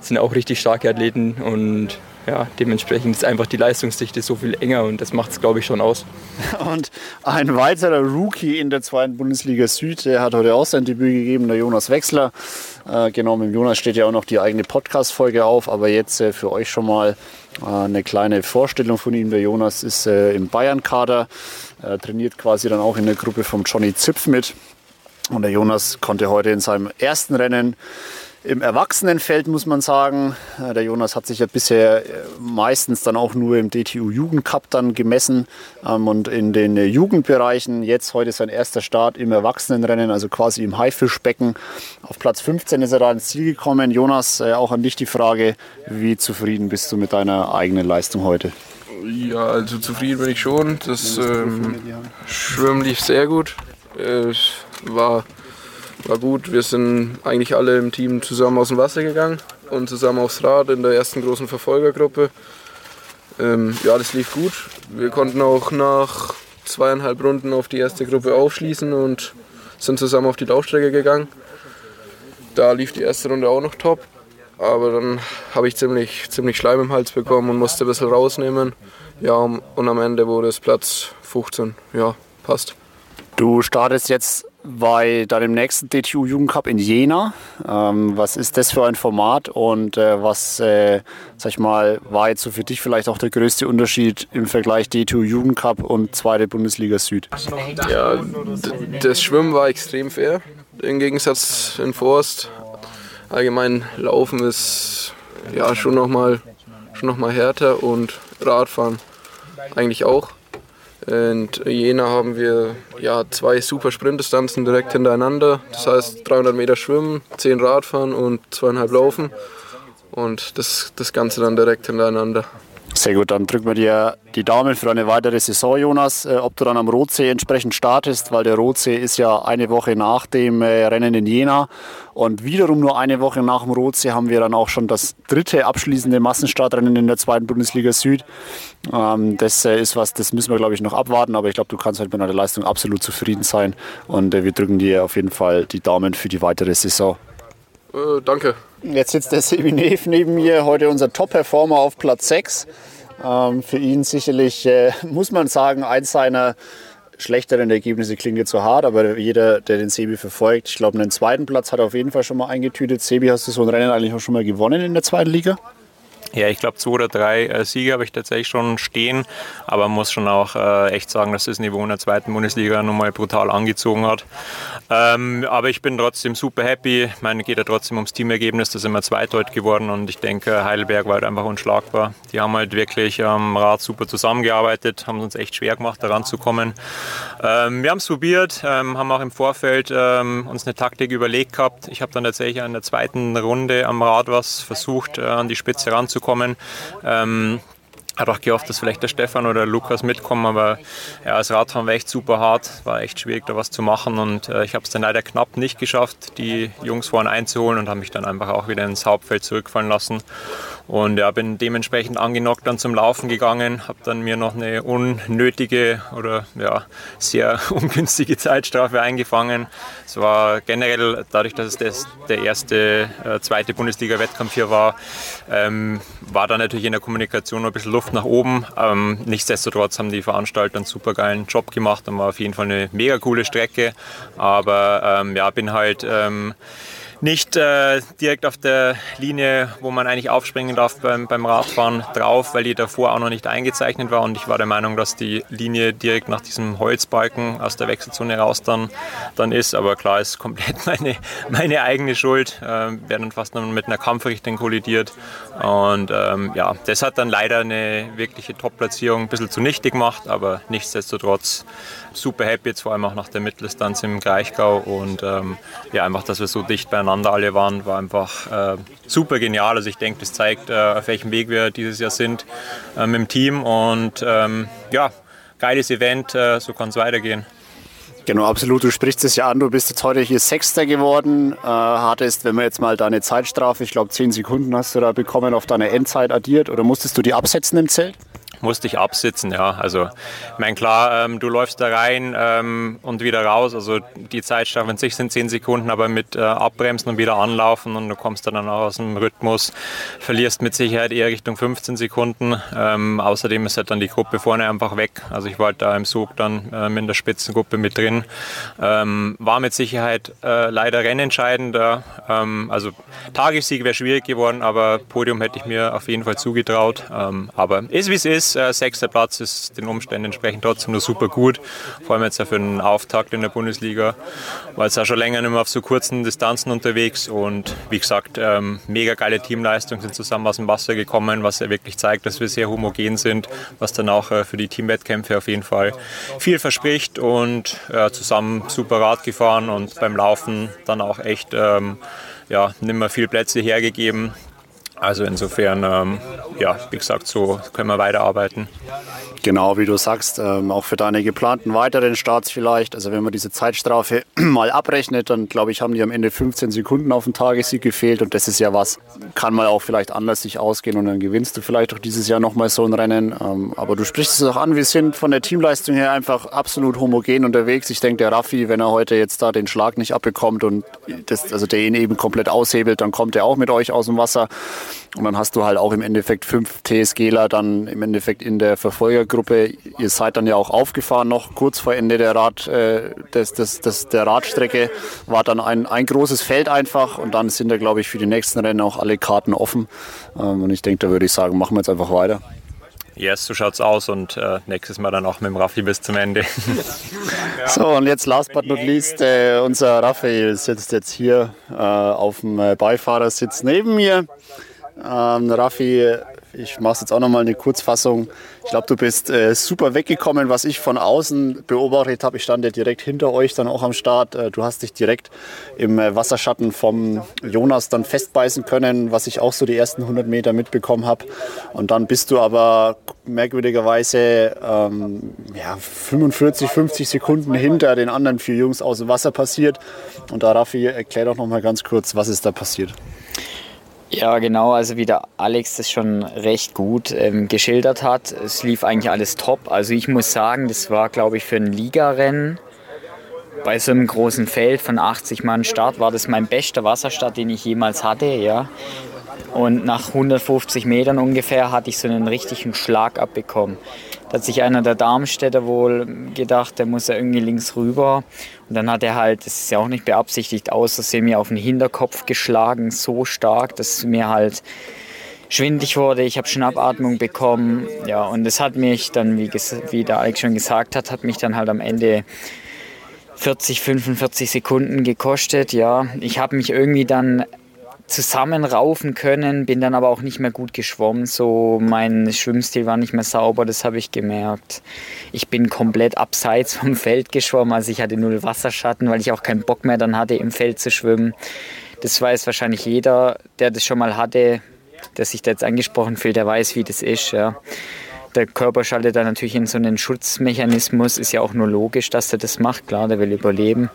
sind ja auch richtig starke Athleten und ja, dementsprechend ist einfach die Leistungsdichte so viel enger und das macht es, glaube ich, schon aus. [laughs] Und ein weiterer Rookie in der zweiten Bundesliga Süd, der hat heute auch sein Debüt gegeben, der Jonas Wechsler. Äh, genau, mit Jonas steht ja auch noch die eigene Podcast-Folge auf, aber jetzt äh, für euch schon mal äh, eine kleine Vorstellung von ihm. Der Jonas ist äh, im Bayern-Kader, trainiert quasi dann auch in der Gruppe von Johnny Zipf mit. Und der Jonas konnte heute in seinem ersten Rennen im Erwachsenenfeld muss man sagen, äh, der Jonas hat sich ja bisher äh, meistens dann auch nur im DTU Jugendcup dann gemessen ähm, und in den äh, Jugendbereichen. Jetzt heute sein erster Start im Erwachsenenrennen, also quasi im Haifischbecken. Auf Platz 15 ist er da ins Ziel gekommen. Jonas, auch an dich die Frage, wie zufrieden bist du mit deiner eigenen Leistung heute? Ja, also zufrieden bin ich schon. Das ähm, Schwimmen lief sehr gut. Es war war gut. Wir sind eigentlich alle im Team zusammen aus dem Wasser gegangen und zusammen aufs Rad in der ersten großen Verfolgergruppe. Ähm, ja, das lief gut. Wir konnten auch nach zweieinhalb Runden auf die erste Gruppe aufschließen und sind zusammen auf die Laufstrecke gegangen. Da lief die erste Runde auch noch top. Aber dann habe ich ziemlich, ziemlich Schleim im Hals bekommen und musste ein bisschen rausnehmen. Ja, und am Ende wurde es Platz 15. Ja, passt. Du startest jetzt bei deinem nächsten DTU Jugendcup in Jena. Ähm, was ist das für ein Format und äh, was, äh, sag ich mal, war jetzt so für dich vielleicht auch der größte Unterschied im Vergleich DTU Jugendcup und zweite Bundesliga Süd? Ja, das Schwimmen war extrem fair. Im Gegensatz in Forst. Allgemein Laufen ist ja schon nochmal schon noch mal härter und Radfahren eigentlich auch. In Jena haben wir ja, zwei super Sprintdistanzen direkt hintereinander. Das heißt 300 Meter Schwimmen, 10 Radfahren und zweieinhalb Laufen. Und das, das Ganze dann direkt hintereinander. Sehr gut, dann drücken wir dir die Daumen für eine weitere Saison, Jonas. Äh, ob du dann am Rotsee entsprechend startest, weil der Rotsee ist ja eine Woche nach dem äh, Rennen in Jena. Und wiederum nur eine Woche nach dem Rotsee haben wir dann auch schon das dritte abschließende Massenstartrennen in der zweiten Bundesliga Süd. Ähm, das äh, ist was, das müssen wir, glaube ich, noch abwarten. Aber ich glaube, du kannst halt mit deiner Leistung absolut zufrieden sein. Und wir drücken dir auf jeden Fall die Daumen für die weitere Saison. Äh, danke. Jetzt sitzt der Sevinev neben mir, heute unser Top-Performer auf Platz 6. Ähm, für ihn sicherlich, äh, muss man sagen, eins seiner schlechteren Ergebnisse klingt jetzt so hart, aber jeder, der den Sebi verfolgt, ich glaube, einen zweiten Platz hat er auf jeden Fall schon mal eingetütet. Sebi, hast du so ein Rennen eigentlich auch schon mal gewonnen in der zweiten Liga? Ja, ich glaube, zwei oder drei äh, Siege habe ich tatsächlich schon stehen, aber muss schon auch äh, echt sagen, dass das Niveau in der zweiten Bundesliga nochmal brutal angezogen hat. Ähm, aber ich bin trotzdem super happy. Ich meine, geht ja trotzdem ums Teamergebnis, da sind wir zweitdeut geworden und ich denke, Heidelberg war halt einfach unschlagbar. Die haben halt wirklich am Rad super zusammengearbeitet, haben es uns echt schwer gemacht, da ranzukommen. Ähm, wir haben es probiert, ähm, haben auch im Vorfeld ähm, uns eine Taktik überlegt gehabt. Ich habe dann tatsächlich in der zweiten Runde am Rad was versucht, äh, an die Spitze ranzukommen kommen. Ähm, hat auch gehofft, dass vielleicht der Stefan oder der Lukas mitkommen, aber ja, das Radfahren war echt super hart, war echt schwierig da was zu machen und äh, ich habe es dann leider knapp nicht geschafft, die Jungs vorne einzuholen und habe mich dann einfach auch wieder ins Hauptfeld zurückfallen lassen und ja, bin dementsprechend angenockt dann zum Laufen gegangen, habe dann mir noch eine unnötige oder ja, sehr [laughs] ungünstige Zeitstrafe eingefangen. Es war generell, dadurch, dass es das, der erste, äh, zweite Bundesliga-Wettkampf hier war, ähm, war da natürlich in der Kommunikation noch ein bisschen Luft nach oben. Ähm, nichtsdestotrotz haben die Veranstalter einen super geilen Job gemacht und war auf jeden Fall eine mega coole Strecke. Aber ähm, ja, bin halt ähm, nicht äh, direkt auf der Linie, wo man eigentlich aufspringen darf beim, beim Radfahren drauf, weil die davor auch noch nicht eingezeichnet war. Und ich war der Meinung, dass die Linie direkt nach diesem Holzbalken aus der Wechselzone raus dann, dann ist. Aber klar, ist komplett [laughs] meine, meine eigene Schuld. Äh, werden dann fast noch mit einer Kampfrichtung kollidiert. Und ähm, ja, das hat dann leider eine wirkliche Top-Platzierung ein bisschen zunichte gemacht. Aber nichtsdestotrotz super happy, jetzt vor allem auch nach der Mitteldistanz im Gleichgau. Und ähm, ja, einfach, dass wir so dicht beieinander alle waren, war einfach äh, super genial. Also ich denke, das zeigt, äh, auf welchem Weg wir dieses Jahr sind mit dem Team. Und ähm, ja, geiles Event, äh, so kann es weitergehen. Genau, absolut. Du sprichst es ja an. Du bist jetzt heute hier Sechster geworden. Äh, hattest, wenn man jetzt mal deine Zeitstrafe, ich glaube 10 Sekunden hast du da bekommen, auf deine Endzeit addiert oder musstest du die absetzen im Zelt? Musste ich absitzen, ja. Also, ich meine, klar, ähm, du läufst da rein ähm, und wieder raus. Also, die Zeitstrafe an sich sind 10 Sekunden, aber mit äh, Abbremsen und wieder anlaufen und du kommst dann auch aus dem Rhythmus, verlierst mit Sicherheit eher Richtung 15 Sekunden. Ähm, außerdem ist halt dann die Gruppe vorne einfach weg. Also, ich war halt da im Sog dann ähm, in der Spitzengruppe mit drin. Ähm, war mit Sicherheit äh, leider rennentscheidender. Ähm, also, Tagessieg wäre schwierig geworden, aber Podium hätte ich mir auf jeden Fall zugetraut. aber ist wie es ist äh, sechster Platz ist den Umständen entsprechend trotzdem nur super gut. Vor allem jetzt ja für einen Auftakt in der Bundesliga. War jetzt auch schon länger nicht mehr auf so kurzen Distanzen unterwegs und wie gesagt, ähm, mega geile Teamleistung, sind zusammen aus dem Wasser gekommen, was ja wirklich zeigt, dass wir sehr homogen sind, was dann auch äh, für die Teamwettkämpfe auf jeden Fall viel verspricht und äh, zusammen super Rad gefahren und beim Laufen dann auch echt ähm, ja, nicht mehr viel Plätze hergegeben. Also insofern, ähm, ja, wie gesagt, so können wir weiterarbeiten. Genau, wie du sagst, ähm, auch für deine geplanten weiteren Starts vielleicht. Also wenn man diese Zeitstrafe [clears throat] mal abrechnet, dann glaube ich, haben die am Ende 15 Sekunden auf den Tagessieg gefehlt. Und das ist ja was, kann mal auch vielleicht anders sich ausgehen und dann gewinnst du vielleicht auch dieses Jahr nochmal so ein Rennen. Ähm, aber du sprichst es auch an, wir sind von der Teamleistung her einfach absolut homogen unterwegs. Ich denke, der Raffi, wenn er heute jetzt da den Schlag nicht abbekommt und das, also der ihn eben komplett aushebelt, dann kommt er auch mit euch aus dem Wasser. Und dann hast du halt auch im Endeffekt fünf TSGler dann im Endeffekt in der Verfolgergruppe. Ihr seid dann ja auch aufgefahren noch kurz vor Ende der, Rad, äh, des, des, des, der Radstrecke. War dann ein, ein großes Feld einfach und dann sind da, glaube ich, für die nächsten Rennen auch alle Karten offen. Ähm, und ich denke, da würde ich sagen, machen wir jetzt einfach weiter. Yes, so schaut's aus und äh, nächstes Mal dann auch mit dem Raffi bis zum Ende. [laughs] [laughs] so, und jetzt last but not least, äh, unser Raphael sitzt jetzt hier äh, auf dem äh, Beifahrersitz neben mir. Ähm, Raffi, ich mache jetzt auch noch mal eine Kurzfassung. Ich glaube, du bist äh, super weggekommen, was ich von außen beobachtet habe. Ich stand ja direkt hinter euch dann auch am Start. Äh, du hast dich direkt im äh, Wasserschatten vom Jonas dann festbeißen können, was ich auch so die ersten 100 Meter mitbekommen habe. Und dann bist du aber merkwürdigerweise ähm, ja, 45, 50 Sekunden hinter den anderen vier Jungs aus dem Wasser passiert. Und da, Raffi, erklär doch noch mal ganz kurz, was ist da passiert. Ja, genau, also wie der Alex das schon recht gut ähm, geschildert hat. Es lief eigentlich alles top. Also ich muss sagen, das war, glaube ich, für ein Ligarennen bei so einem großen Feld von 80 Mann Start war das mein bester Wasserstart, den ich jemals hatte. Ja. Und nach 150 Metern ungefähr hatte ich so einen richtigen Schlag abbekommen. Da hat sich einer der Darmstädter wohl gedacht, der muss ja irgendwie links rüber. Und dann hat er halt, das ist ja auch nicht beabsichtigt, außersehen mir auf den Hinterkopf geschlagen, so stark, dass mir halt schwindig wurde. Ich habe Schnappatmung bekommen. Ja, und das hat mich dann, wie, wie der Alex schon gesagt hat, hat mich dann halt am Ende 40, 45 Sekunden gekostet. Ja, ich habe mich irgendwie dann zusammenraufen können, bin dann aber auch nicht mehr gut geschwommen. So mein Schwimmstil war nicht mehr sauber, das habe ich gemerkt. Ich bin komplett abseits vom [laughs] Feld geschwommen, also ich hatte null Wasserschatten, weil ich auch keinen Bock mehr dann hatte, im Feld zu schwimmen. Das weiß wahrscheinlich jeder, der das schon mal hatte, der sich da jetzt angesprochen fühlt, der weiß, wie das ist. Ja. Der Körper schaltet da natürlich in so einen Schutzmechanismus, ist ja auch nur logisch, dass er das macht, klar, der will überleben.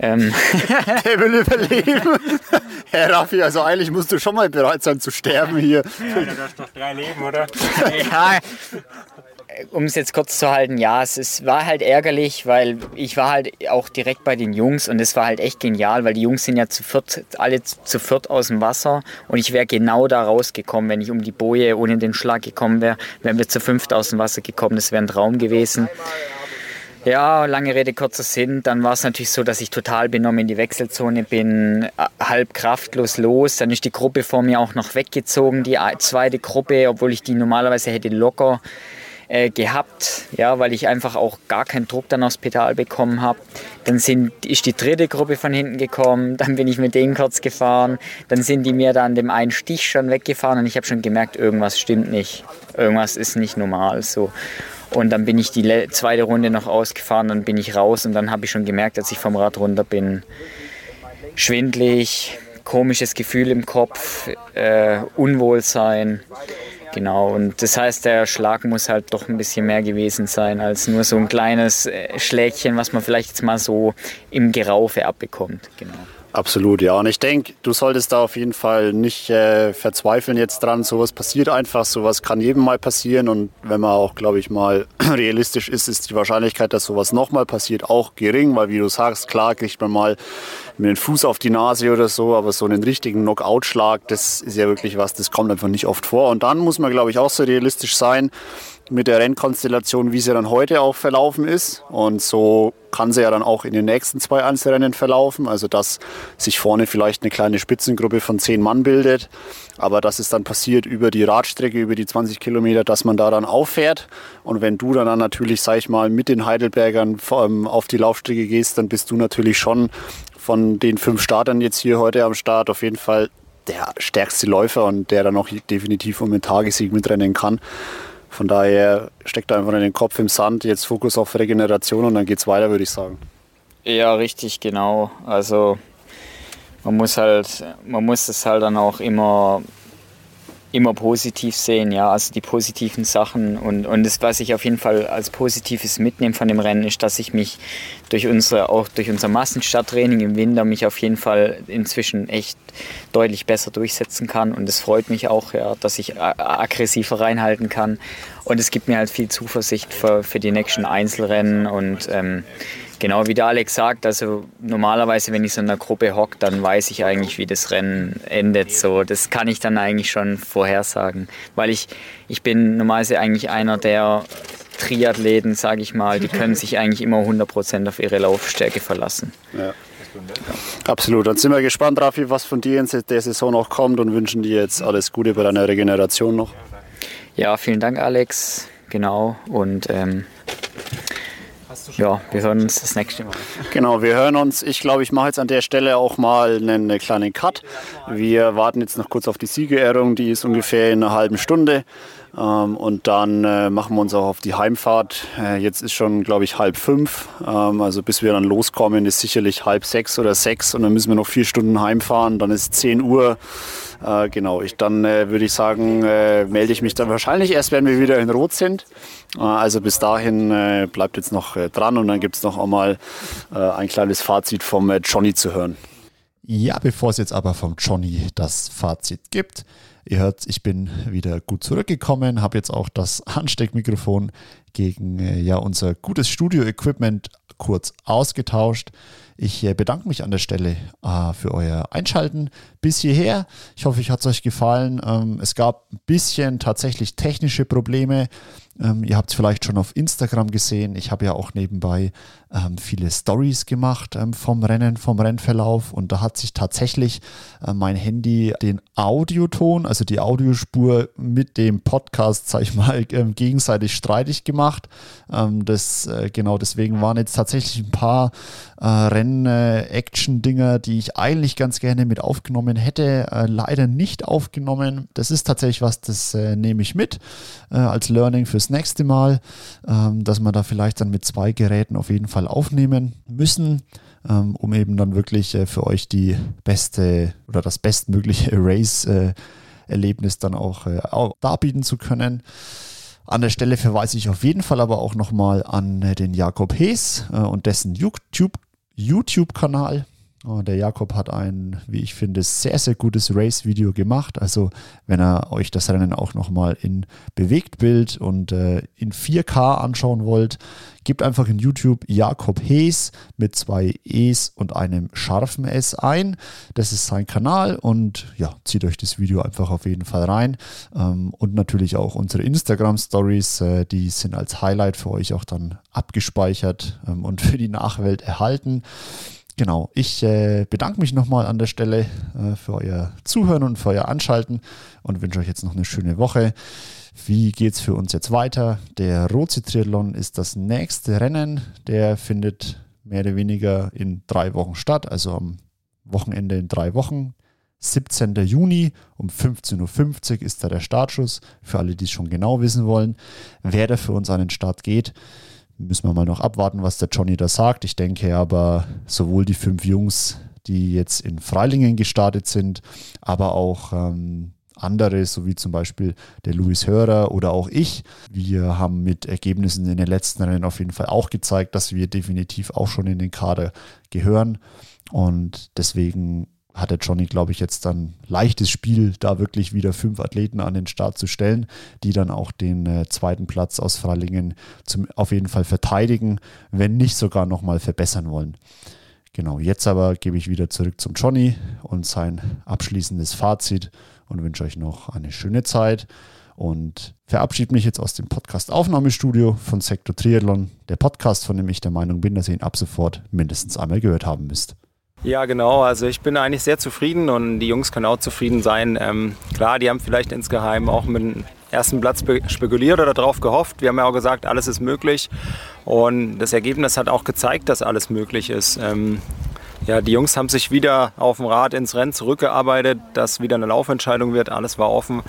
Ähm. [laughs] Der will überleben. [laughs] Herr Raffi, also eigentlich musst du schon mal bereit sein zu sterben hier. Ja, du hast doch drei Leben, oder? [laughs] ja, um es jetzt kurz zu halten, ja, es, es war halt ärgerlich, weil ich war halt auch direkt bei den Jungs und es war halt echt genial, weil die Jungs sind ja zu viert, alle zu viert aus dem Wasser und ich wäre genau da rausgekommen, wenn ich um die Boje ohne den Schlag gekommen wäre, wären wir zu fünft aus dem Wasser gekommen, das wäre ein Traum gewesen. Ja, lange Rede, kurzer Sinn. Dann war es natürlich so, dass ich total benommen in die Wechselzone bin, äh, halb kraftlos los. Dann ist die Gruppe vor mir auch noch weggezogen, die zweite Gruppe, obwohl ich die normalerweise hätte locker äh, gehabt, ja, weil ich einfach auch gar keinen Druck dann aufs Pedal bekommen habe. Dann sind, ist die dritte Gruppe von hinten gekommen, [laughs] dann bin ich mit denen kurz gefahren, dann sind die mir dann dem einen Stich schon weggefahren und ich habe schon gemerkt, irgendwas stimmt nicht, irgendwas ist nicht normal so. Und dann bin ich die zweite Runde noch ausgefahren, dann bin ich raus und dann habe ich schon gemerkt, als ich vom Rad runter bin, schwindlig, komisches Gefühl im Kopf, äh, Unwohlsein. Genau, und das heißt, der Schlag muss halt doch ein bisschen mehr gewesen sein als nur so ein kleines äh, Schlägchen, was man vielleicht jetzt mal so im Geraufe abbekommt. Genau. Absolut, ja. Und ich denke, du solltest da auf jeden Fall nicht äh, verzweifeln jetzt dran. Sowas passiert einfach, sowas kann jedem mal passieren. Und wenn man auch, glaube ich, mal [clears throat] realistisch ist, ist die Wahrscheinlichkeit, dass sowas nochmal passiert, auch gering. Weil, wie du sagst, klar kriegt man mal mit dem Fuß auf die Nase oder so, aber so einen richtigen Knockout-Schlag, das ist ja wirklich was, das kommt einfach nicht oft vor. Und dann muss man, glaube ich, auch so realistisch sein mit der Rennkonstellation, wie sie dann heute auch verlaufen ist. Und so kann sie ja dann auch in den nächsten zwei Einzelrennen verlaufen. Also dass sich vorne vielleicht eine kleine Spitzengruppe von zehn Mann bildet. Aber dass es dann passiert über die Radstrecke, über die 20 Kilometer, dass man da dann auffährt. Und wenn du dann, natürlich, sag ich mal, mit den Heidelbergern auf die Laufstrecke gehst, dann bist du natürlich schon von den fünf Startern jetzt hier heute am Start auf jeden Fall der stärkste Läufer und der dann auch definitiv um den Tagessieg mitrennen kann. Von daher steckt einfach in den Kopf im Sand, jetzt Fokus auf Regeneration und dann geht es weiter, würde ich sagen. Ja, richtig, genau. Also man muss halt, man muss es halt dann auch immer immer positiv sehen, ja, also die positiven Sachen. Und, und das, was ich auf jeden Fall als Positives mitnehme von dem Rennen, ist, dass ich mich durch unsere, auch durch unser Massenstarttraining im Winter mich auf jeden Fall inzwischen echt deutlich besser durchsetzen kann. Und es freut mich auch, ja, dass ich aggressiver reinhalten kann. Und es gibt mir halt viel Zuversicht für, für die nächsten Einzelrennen. Und ähm, Genau wie der Alex sagt, also normalerweise, wenn ich so in einer Gruppe hocke, dann weiß ich eigentlich, wie das Rennen endet. So, das kann ich dann eigentlich schon vorhersagen, weil ich, ich bin normalerweise eigentlich einer der Triathleten, sage ich mal, die können sich eigentlich immer 100% auf ihre Laufstärke verlassen. Ja. Absolut. Dann sind wir gespannt, Rafi, was von dir in der Saison noch kommt und wünschen dir jetzt alles Gute bei deiner Regeneration noch. Ja, vielen Dank, Alex. Genau. Und ähm, ja, wir hören uns das nächste Mal. Genau, wir hören uns. Ich glaube, ich mache jetzt an der Stelle auch mal einen kleinen Cut. Wir warten jetzt noch kurz auf die Siegerehrung, die ist ungefähr in einer halben Stunde. Ähm, und dann äh, machen wir uns auch auf die Heimfahrt. Äh, jetzt ist schon, glaube ich, halb fünf. Ähm, also bis wir dann loskommen, ist sicherlich halb sechs oder sechs. Und dann müssen wir noch vier Stunden heimfahren. Dann ist zehn Uhr. Äh, genau, ich, dann äh, würde ich sagen, äh, melde ich mich dann wahrscheinlich erst, wenn wir wieder in Rot sind. Äh, also bis dahin äh, bleibt jetzt noch äh, dran und dann gibt es noch einmal ein kleines Fazit vom Johnny zu hören. Ja, bevor es jetzt aber vom Johnny das Fazit gibt, ihr hört, ich bin wieder gut zurückgekommen, habe jetzt auch das [laughs] Ansteckmikrofon gegen ja, unser gutes Studio-Equipment kurz ausgetauscht. Ich äh, bedanke mich an der Stelle äh, für euer Einschalten bis hierher. Ich hoffe, euch hat es euch gefallen. Ähm, es gab ein bisschen tatsächlich technische Probleme. Ähm, ihr habt es vielleicht schon auf Instagram gesehen. Ich habe ja auch nebenbei ähm, viele Stories gemacht ähm, vom Rennen, vom Rennverlauf. Und da hat sich tatsächlich äh, mein Handy den Audioton, also die Audiospur mit dem Podcast, sag ich mal, [laughs] ähm, gegenseitig streitig gemacht. Ähm, das, äh, genau deswegen waren jetzt tatsächlich ein paar äh, Renn-Action-Dinger, die ich eigentlich ganz gerne mit aufgenommen hätte, äh, leider nicht aufgenommen. Das ist tatsächlich was, das äh, nehme ich mit äh, als Learning fürs nächste Mal, ähm, dass man da vielleicht dann mit zwei Geräten auf jeden Fall aufnehmen müssen, ähm, um eben dann wirklich äh, für euch die beste oder das bestmögliche [laughs] Race-Erlebnis dann auch, äh, darbieten zu können. An der Stelle verweise ich auf jeden Fall aber auch nochmal an äh, den Jakob Hees und dessen YouTube-Kanal. YouTube der Jakob hat ein, wie ich finde, sehr, sehr gutes Race-Video gemacht. Also wenn ihr euch das Rennen auch nochmal in Bewegtbild und äh, in 4K anschauen wollt, gebt einfach in YouTube Jakob Hees mit zwei E's und einem scharfen S ein. Das ist sein Kanal und ja, zieht euch das Video einfach auf jeden Fall rein. Ähm, und natürlich auch unsere Instagram-Stories, äh, die sind als Highlight für euch auch dann abgespeichert ähm, und für die Nachwelt erhalten. Genau, ich äh, bedanke mich nochmal an der Stelle äh, für euer Zuhören und für euer Anschalten und wünsche euch jetzt noch eine schöne Woche. Wie geht es für uns jetzt weiter? Der Rozi-Triathlon ist das nächste Rennen. Der findet mehr oder weniger in drei Wochen statt, also am Wochenende in drei Wochen. 17. Juni um 15.50 Uhr ist da der Startschuss. Für alle, die es schon genau wissen wollen, wer da für uns an den Start geht. Müssen wir mal noch abwarten, was der Johnny da sagt. Ich denke aber, sowohl die fünf Jungs, die jetzt in Freilingen gestartet sind, aber auch ähm, andere, so wie zum Beispiel der Luis Hörer oder auch ich. Wir haben mit Ergebnissen in den letzten Rennen auf jeden Fall auch gezeigt, dass wir definitiv auch schon in den Kader gehören. Und deswegen hatte Johnny, glaube ich, jetzt dann leichtes Spiel, da wirklich wieder fünf Athleten an den Start zu stellen, die dann auch den äh, zweiten Platz aus Freilingen zum, auf jeden Fall verteidigen, wenn nicht sogar nochmal verbessern wollen. Genau, jetzt aber gebe ich wieder zurück zum Johnny und sein abschließendes Fazit und wünsche euch noch eine schöne Zeit und verabschiede mich jetzt aus dem Podcast-Aufnahmestudio von Sektor Triathlon, der Podcast, von dem ich der Meinung bin, dass ihr ihn ab sofort mindestens einmal gehört haben müsst. Ja, genau. Also ich bin eigentlich sehr zufrieden und die Jungs können auch zufrieden sein. Ähm, klar, die haben vielleicht insgeheim auch mit dem ersten Platz spekuliert oder darauf gehofft. Wir haben ja auch gesagt, alles ist möglich. Und das Ergebnis hat auch gezeigt, dass alles möglich ist. Ähm, ja, die Jungs haben sich wieder auf dem Rad ins Rennen zurückgearbeitet, dass wieder eine Laufentscheidung wird. Alles war offen.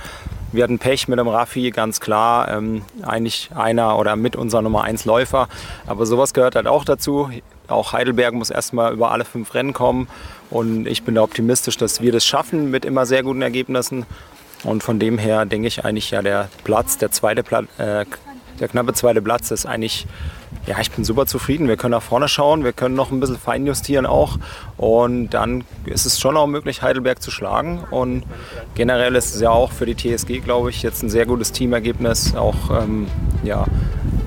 Wir hatten Pech mit dem Raffi, ganz klar. Ähm, eigentlich einer oder mit unserer Nummer 1 Läufer. Aber sowas gehört halt auch dazu. Auch Heidelberg muss erstmal über alle fünf Rennen kommen. Und ich bin da optimistisch, dass wir das schaffen mit immer sehr guten Ergebnissen. Und von dem her denke ich eigentlich, ja, der Platz, der zweite Platz, äh, der knappe zweite Platz ist eigentlich, ja, ich bin super zufrieden. Wir können nach vorne schauen, wir können noch ein bisschen feinjustieren auch. Und dann ist es schon auch möglich, Heidelberg zu schlagen. Und generell ist es ja auch für die TSG, glaube ich, jetzt ein sehr gutes Teamergebnis. Auch, ähm, ja,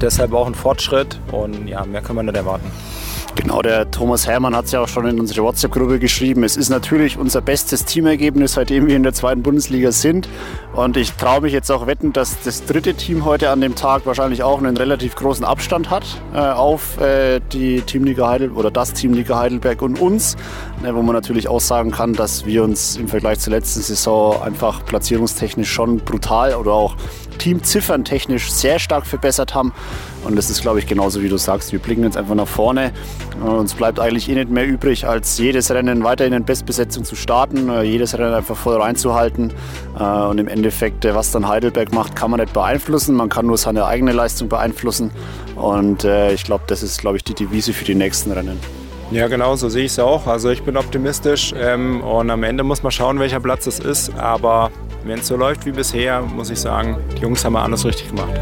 deshalb auch ein Fortschritt. Und ja, mehr kann man nicht erwarten. Genau, der Thomas Hermann hat es ja auch schon in unsere WhatsApp-Gruppe geschrieben. Es ist natürlich unser bestes Teamergebnis, seitdem wir in der zweiten Bundesliga sind. Und ich traue mich jetzt auch wetten, dass das dritte Team heute an dem Tag wahrscheinlich auch einen relativ großen Abstand hat äh, auf äh, die Teamliga Heidelberg oder das Teamliga Heidelberg und uns. Ne, wo man natürlich auch sagen kann, dass wir uns im Vergleich zur letzten Saison einfach platzierungstechnisch schon brutal oder auch Teamziffern technisch sehr stark verbessert haben. Und das ist, glaube ich, genauso wie du sagst. Wir blicken jetzt einfach nach vorne. Uns bleibt eigentlich eh nicht mehr übrig, als jedes Rennen weiter in Bestbesetzung zu starten, äh, jedes Rennen einfach voll reinzuhalten. Äh, und im Endeffekt, äh, was dann Heidelberg macht, kann man nicht beeinflussen. Man kann nur seine eigene Leistung beeinflussen. Und ich glaube, das ist, glaube ich, die Devise für die nächsten Rennen. Ja, genau, so sehe ich es auch. Also ich bin optimistisch ähm, und am Ende muss man schauen, welcher Platz es ist. Aber wenn es so läuft wie bisher, muss ich sagen, die Jungs haben alles richtig gemacht.